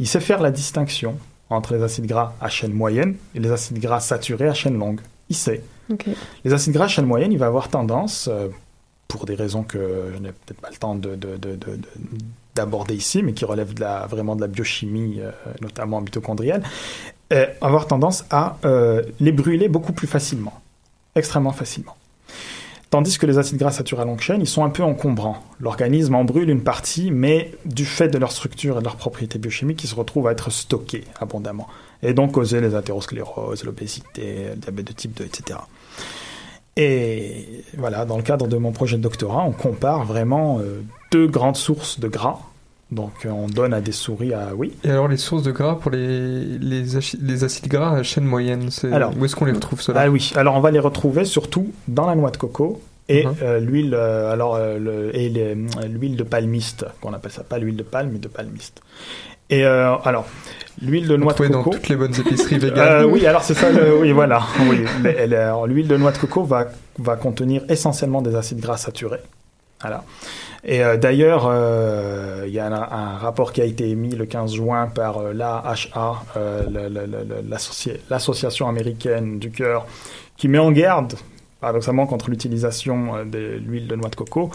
il sait faire la distinction entre les acides gras à chaîne moyenne et les acides gras saturés à chaîne longue. il Ok. Les acides gras à chaîne moyenne, il va avoir tendance, euh, pour des raisons que je n'ai peut-être pas le temps de, de- de- de- de- d'aborder ici, mais qui relèvent de la, vraiment de la biochimie, euh, notamment mitochondriale, euh, avoir tendance à euh, les brûler beaucoup plus facilement, extrêmement facilement. Tandis que les acides gras saturés à longue chaîne, ils sont un peu encombrants. L'organisme en brûle une partie, mais du fait de leur structure et de leurs propriétés biochimiques, ils se retrouvent à être stockés abondamment. Et donc causer les athéroscléroses, l'obésité, le diabète de type 2, etc. Et voilà, dans le cadre de mon projet de doctorat, on compare vraiment euh, deux grandes sources de gras. Donc euh, on donne à des souris à... Oui Et alors les sources de gras pour les, les, aci- les acides gras à chaîne moyenne, c'est Alors, où est-ce qu'on les retrouve cela Ah oui, alors on va les retrouver surtout dans la noix de coco et Mhm. euh, l'huile euh, alors euh, le- et l'huile de palmiste qu'on appelle ça pas l'huile de palme mais de palmiste. Et alors l'huile de noix de Trouvé dans coco toutes les bonnes épiceries [LAUGHS] véganes. Oui, alors c'est ça. le- oui, voilà. Oui, alors, l'huile de noix de coco va va contenir essentiellement des acides gras saturés. Voilà. Et euh, d'ailleurs, euh, il y a un, rapport qui a été émis le 15 juin par euh, l'AHA, l'association américaine du cœur, qui met en garde, paradoxalement, contre l'utilisation de l'huile de noix de coco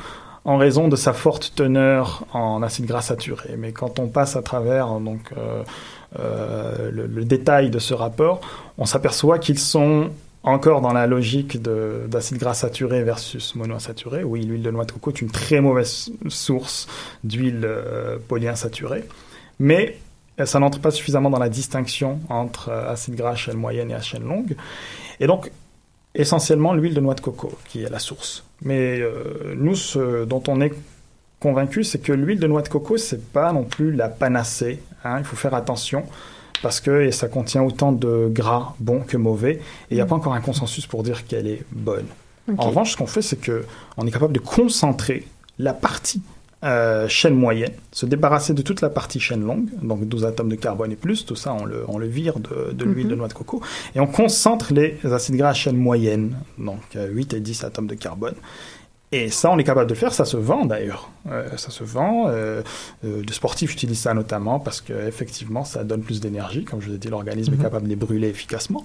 en raison de sa forte teneur en acides gras saturés. Mais quand on passe à travers donc euh, le, le détail de ce rapport, on s'aperçoit qu'ils sont encore dans la logique de- d'acides gras saturés versus monoinsaturés. Oui, l'huile de noix de coco est une très mauvaise source d'huile euh, polyinsaturée, mais ça n'entre pas suffisamment dans la distinction entre euh, acides gras à chaîne moyenne et à chaîne longue. Et donc, essentiellement l'huile de noix de coco qui est la source. Mais euh, nous, ce dont on est convaincu, c'est que l'huile de noix de coco, c'est pas non plus la panacée. hein. il faut faire attention parce que ça contient autant de gras bons que mauvais, et il n'y a pas encore un consensus pour dire qu'elle est bonne. En revanche, ce qu'on fait, c'est que on est capable de concentrer la partie euh, chaîne moyenne, se débarrasser de toute la partie chaîne longue, donc 12 atomes de carbone et plus, tout ça on le, on le vire de, de l'huile Mhm. de noix de coco, et on concentre les acides gras à chaîne moyenne, donc euh, 8 et 10 atomes de carbone. Et ça, on est capable de le faire, ça se vend d'ailleurs. Euh, ça se vend. Euh, euh, les sportifs utilisent ça notamment parce qu'effectivement, ça donne plus d'énergie. Comme je vous ai dit, l'organisme Mhm. est capable de les brûler efficacement.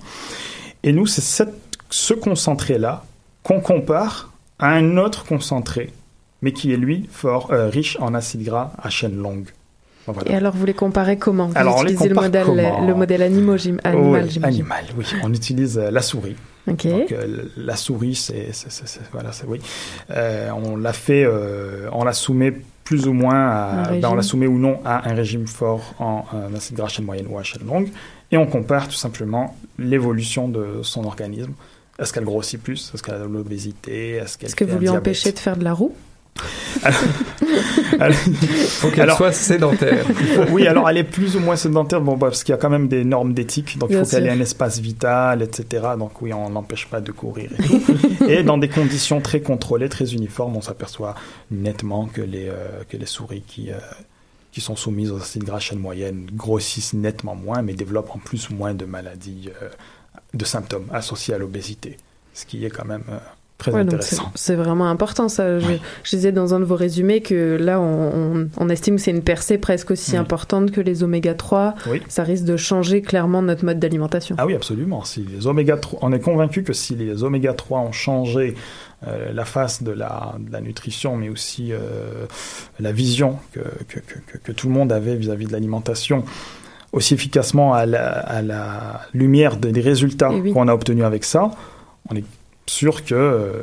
Et nous, c'est cette- ce concentré-là qu'on compare à un autre concentré, mais qui est lui fort euh, riche en acides gras à chaîne longue. Voilà. Et alors, vous les comparez comment? Vous Alors, on les utilisez le compare modèle, comment? le modèle animal, Oui, j'imagine. animal, oui. On utilise euh, la souris. Donc, euh, la souris, c'est, voilà, c'est oui. Euh, on l'a fait, euh, on la soumet plus ou moins, à, ben, on la soumet ou non à un régime fort en acide gras à chaîne moyenne ou à chaîne longue, et on compare tout simplement l'évolution de son organisme. Est-ce qu'elle grossit plus? Est-ce qu'elle a de l'obésité? Est-ce que vous lui empêchez de faire de la roue? Alors- faut qu'elle soit sédentaire. oui, alors elle est plus ou moins sédentaire, bon, bah, parce qu'il y a quand même des normes d'éthique, donc il faut qu'elle ait un espace vital, etc. Donc oui, on n'empêche pas de courir et tout. [LAUGHS] et dans des conditions très contrôlées, très uniformes, on s'aperçoit nettement que les, euh, que les souris qui, euh, qui sont soumises aux acides gras chaîne moyenne grossissent nettement moins, mais développent en plus moins de maladies, euh, de symptômes associés à l'obésité, ce qui est quand même euh, très Ouais, donc c'est intéressant. c'est vraiment important ça. Je, je disais dans un de vos résumés que là, on, on- on estime que c'est une percée presque aussi Oui. importante que les oméga 3. Oui. Ça risque de changer clairement notre mode d'alimentation. Ah oui, absolument. Si les oméga 3, on est convaincu que si les oméga 3 ont changé euh, la face de la, de la nutrition, mais aussi euh, la vision que, que, que, que- que tout le monde avait vis-à-vis de l'alimentation, aussi efficacement à la, à la lumière de- des résultats oui. qu'on a obtenus avec ça, on est sûr que euh,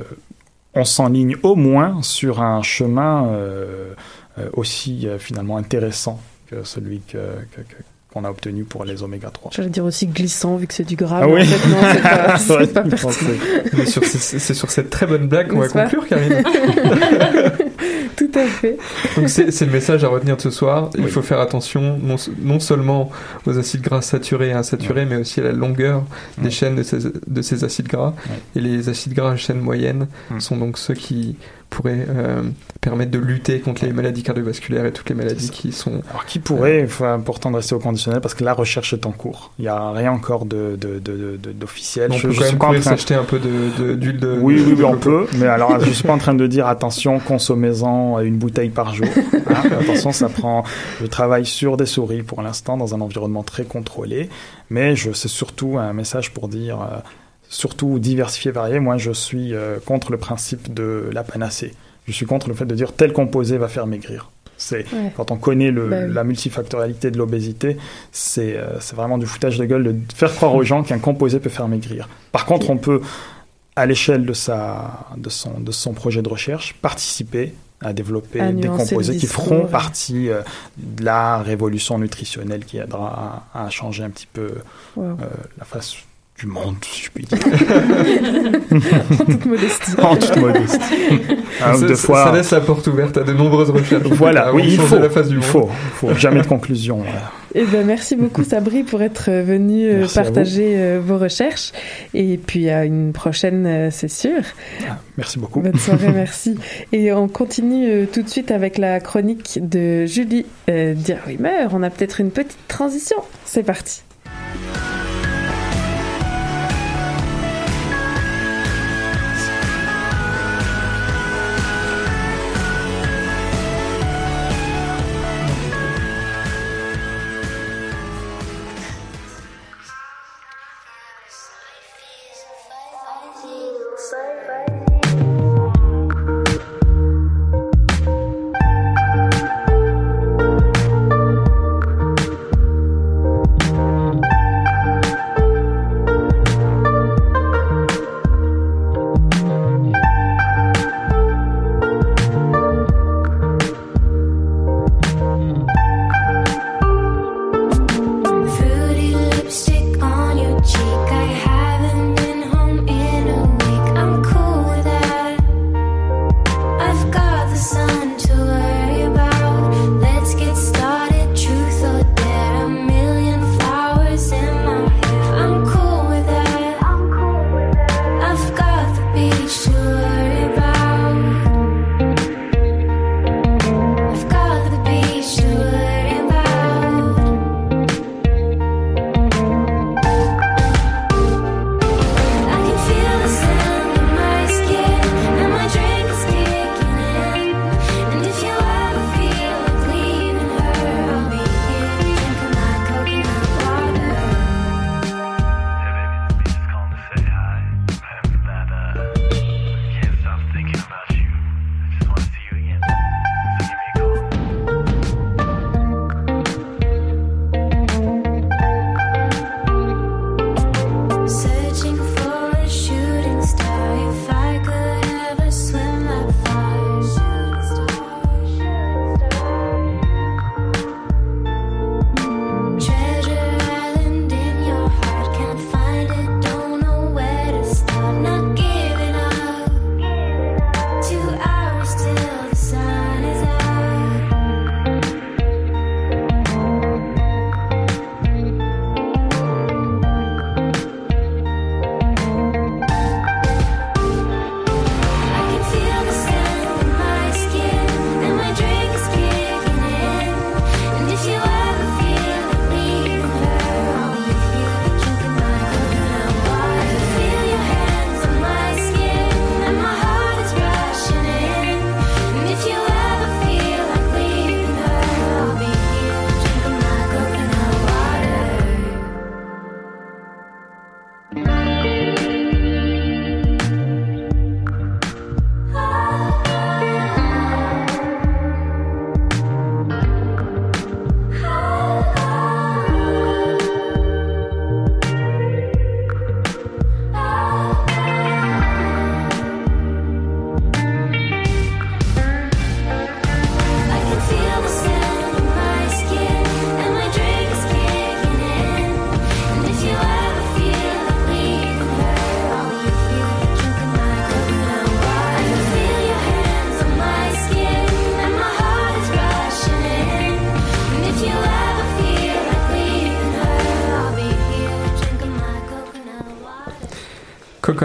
on s'enligne au moins sur un chemin euh, euh, aussi euh, finalement intéressant que celui que, que- que- qu'on a obtenu pour les oméga 3. J'allais dire aussi glissant vu que c'est du gras. Ah mais oui. en fait, non, c'est pas, [LAUGHS] c'est J'aurais pas pu pertinent. penser. Mais sur ces- c'est sur cette très bonne blague qu'on va conclure, Karine. [LAUGHS] [LAUGHS] Tout à fait. Donc c'est le message à retenir de ce soir. Il Oui. faut faire attention non, non seulement aux acides gras saturés et insaturés, mais aussi à la longueur des chaînes de ces, de ces acides gras. Et les acides gras à chaîne moyenne Mm. sont donc ceux qui pourraient euh, permettre de lutter contre les maladies cardiovasculaires et toutes les maladies qui sont... Alors, qui pourrait, c'est important de rester au conditionnel parce que la recherche est en cours. Il n'y a rien encore de, de, de, de- d'officiel. On Je- peut quand même train- s'acheter un peu de- de- d'huile de... Oui, de- oui, oui, de on peut. Mais alors, je suis pas en train de dire [LAUGHS] attention, consommez-en une bouteille par jour. [LAUGHS] Hein, attention, ça prend. Je travaille sur des souris pour l'instant dans un environnement très contrôlé, mais je c'est surtout un message pour dire. euh, surtout diversifié, varié. Moi, je suis euh, contre le principe de la panacée. Je suis contre le fait de dire tel composé va faire maigrir. C'est Ouais. quand on connaît le- Bah oui. la multifactorialité de l'obésité, c'est euh, c'est vraiment du foutage de gueule de faire croire aux gens qu'un composé peut faire maigrir. Par contre, on peut, à l'échelle de sa de son de son projet de recherche, participer à développer À des composés qui feront partie euh, de la révolution nutritionnelle qui aidera à, à changer un petit peu Wow. euh, la face du monde, si je puis dire. [LAUGHS] En toute modestie. en toute modestie. [LAUGHS] Un ou ça, deux ça- fois. ça laisse la porte ouverte à de nombreuses recherches. Voilà, oui, il faut. la face du il monde. faut, il faut. Jamais de conclusion. voilà. [LAUGHS] Eh ben, merci beaucoup Sabri pour être venu euh, Merci à vous. partager euh, vos recherches. Et puis à une prochaine, euh, c'est sûr. Merci beaucoup. Bonne soirée, merci. Et on continue euh, tout de suite avec la chronique de Julie euh. On a peut-être une petite transition. C'est parti.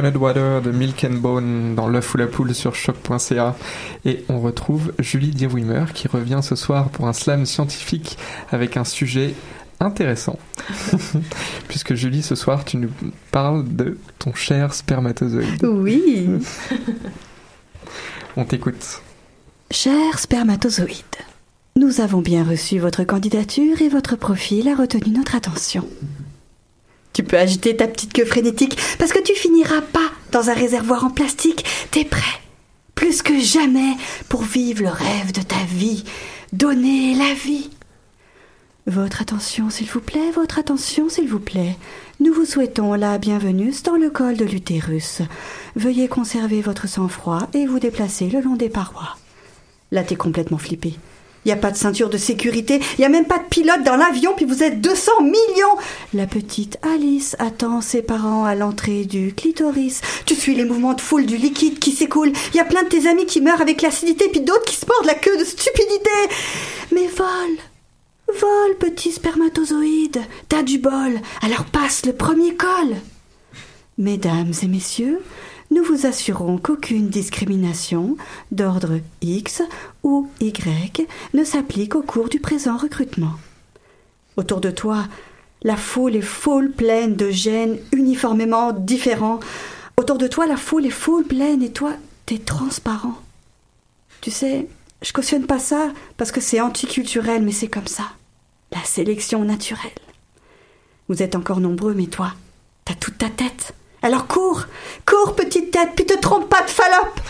Coconut Water de Milk and Bone dans l'œuf ou la poule sur choc.ca et on retrouve Julie Dierwimer qui revient ce soir pour un slam scientifique avec un sujet intéressant [LAUGHS] puisque Julie ce soir tu nous parles de ton cher spermatozoïde. Oui. [LAUGHS] On t'écoute. Cher spermatozoïde, nous avons bien reçu votre candidature et votre profil a retenu notre attention. Tu peux agiter ta petite queue frénétique parce que tu finiras pas dans un réservoir en plastique. T'es prêt, plus que jamais, pour vivre le rêve de ta vie, donner la vie. Votre attention, s'il vous plaît, votre attention, s'il vous plaît. Nous vous souhaitons la bienvenue dans le col de l'utérus. Veuillez conserver votre sang-froid et vous déplacer le long des parois. Là, t'es complètement flippé. Il a pas de ceinture de sécurité, il n'y a même pas de pilote dans l'avion, puis vous êtes 200 millions La petite Alice attend ses parents à l'entrée du clitoris. Tu suis les mouvements de foule du liquide qui s'écoule. Il y a plein de tes amis qui meurent avec l'acidité, puis d'autres qui se mordent la queue de stupidité. Mais vole Vole, petit spermatozoïde T'as du bol, alors passe le premier col Mesdames et messieurs, nous vous assurons qu'aucune discrimination d'ordre X ou Y ne s'applique au cours du présent recrutement. Autour de toi, la foule est foule pleine de gènes uniformément différents. Autour de toi, la foule est foule pleine et toi, t'es transparent. Tu sais, je cautionne pas ça parce que c'est anticulturel, mais c'est comme ça. La sélection naturelle. Vous êtes encore nombreux, mais toi, t'as toute ta tête. Alors cours, cours petite tête, puis te trompe pas de fallope.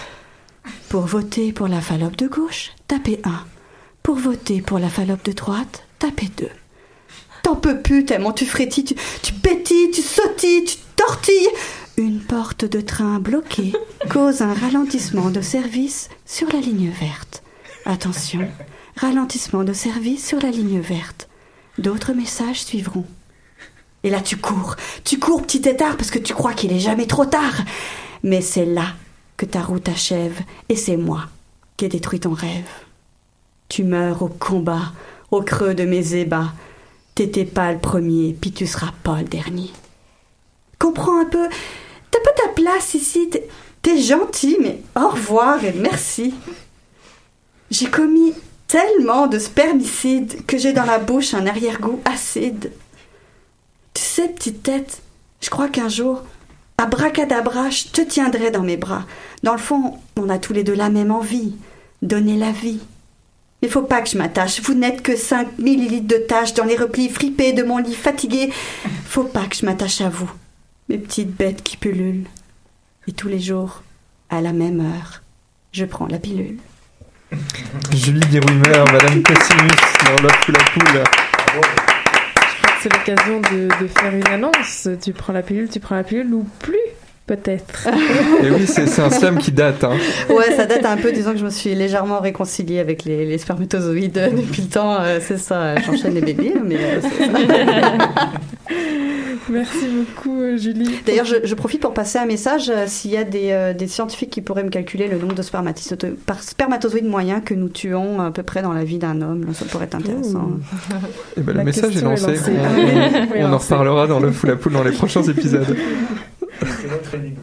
Pour voter pour la fallope de gauche, tapez 1. Pour voter pour la fallope de droite, tapez 2. T'en peux plus tellement tu frétilles, tu, tu pétilles, tu sautilles, tu tortilles. Une porte de train bloquée [LAUGHS] cause un ralentissement de service sur la ligne verte. Attention, ralentissement de service sur la ligne verte. D'autres messages suivront. Et là, tu cours. Tu cours, petit tétard, parce que tu crois qu'il est jamais trop tard. Mais c'est là que ta route achève, et c'est moi qui ai détruit ton rêve. Tu meurs au combat, au creux de mes ébats. T'étais pas le premier, puis tu seras pas le dernier. Comprends un peu? T'as pas ta place ici? T'es- T'es gentil, mais au revoir et merci. J'ai commis tellement de spermicides que j'ai dans la bouche un arrière-goût acide. Sais, petite tête, je crois qu'un jour, abracadabra, je te tiendrai dans mes bras. Dans le fond, on a tous les deux la même envie, donner la vie. Mais faut pas que je m'attache. Vous n'êtes que 5 millilitres de taches dans les replis fripés de mon lit fatigué. Faut pas que je m'attache à vous, mes petites bêtes qui pullulent. Et tous les jours, à la même heure, je prends la pilule. Julie Dirumer, Madame Cassimus dans la poule. C'est l'occasion de, de faire une annonce. Tu prends la pilule, tu prends la pilule ou plus, peut-être. [LAUGHS] Et oui, c'est un slam qui date. Hein. Ouais, ça date un peu. Disons que je me suis légèrement réconciliée avec les, les spermatozoïdes euh, depuis le temps. euh, c'est ça, j'enchaîne les bébés, mais euh, ça. Merci beaucoup, Julie. D'ailleurs, je, je profite pour passer un message. S'il y a des, euh, des scientifiques qui pourraient me calculer le nombre de spermatozoïdes, par spermatozoïdes moyens que nous tuons à peu près dans la vie d'un homme, ça pourrait être intéressant. Et ben, La le message est lancé. On, Ah on- en reparlera dans L'œuf ou la poule dans les prochains épisodes. C'est notre énigme.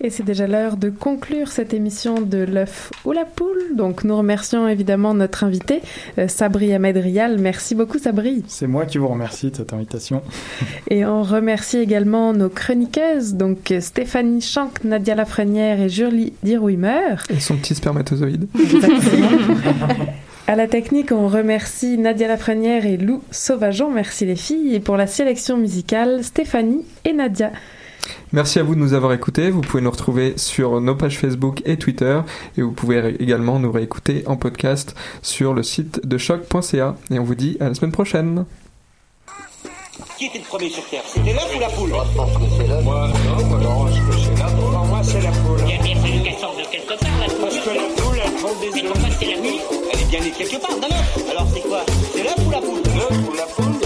Et c'est déjà l'heure de conclure cette émission de l'œuf ou la poule. Donc nous remercions évidemment notre invité, euh, Sabri Ahmed Rial. Merci beaucoup Sabri. C'est moi qui vous remercie de cette invitation. [LAUGHS] Et on remercie également nos chroniqueuses, donc Stéphanie Schank, Nadia Lafrenière et Julie Dirouimer. Et son petit spermatozoïde. [LAUGHS] À la technique, on remercie Nadia Lafrenière et Lou Sauvageon. Merci les filles. Et pour la sélection musicale, Stéphanie et Nadia. Merci à vous de nous avoir écoutés. Vous pouvez nous retrouver sur nos pages Facebook et Twitter. Et vous pouvez également nous réécouter en podcast sur le site de choc.ca. Et on vous dit à la semaine prochaine. Qui était le premier sur Terre? C'était l'œuf ou la poule? Je pense que c'est l'œuf. Moi, non, moi, j'arrange que c'est la poule. Pour moi, c'est la poule. Il y a bien fallu qu'elle sorte de quelque part, la poule. Parce que la poule, elle prend des Mais œufs. pourquoi c'est la nuit Elle est bien née quelque part d'un œuf. Alors c'est quoi? C'est l'œuf ou la poule? L'œuf ou la poule?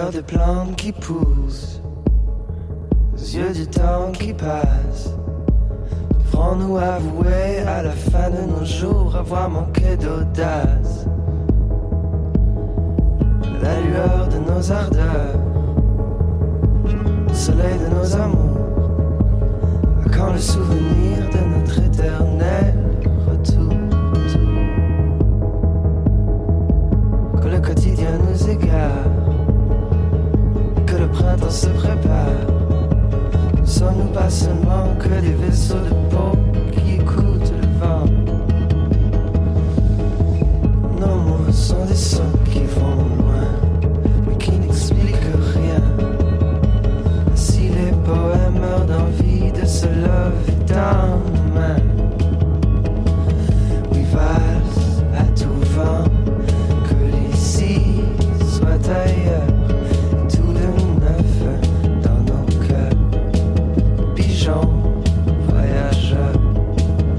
cœur de plantes qui pousse, aux yeux du temps qui passe. Devrons-nous avouer à la fin de nos jours avoir manqué d'audace? La lueur de nos ardeurs, le soleil de nos amours, quand le souvenir de notre éternel retour? Que le quotidien nous égare se prépare. Ne sommes-nous pas seulement que des vaisseaux de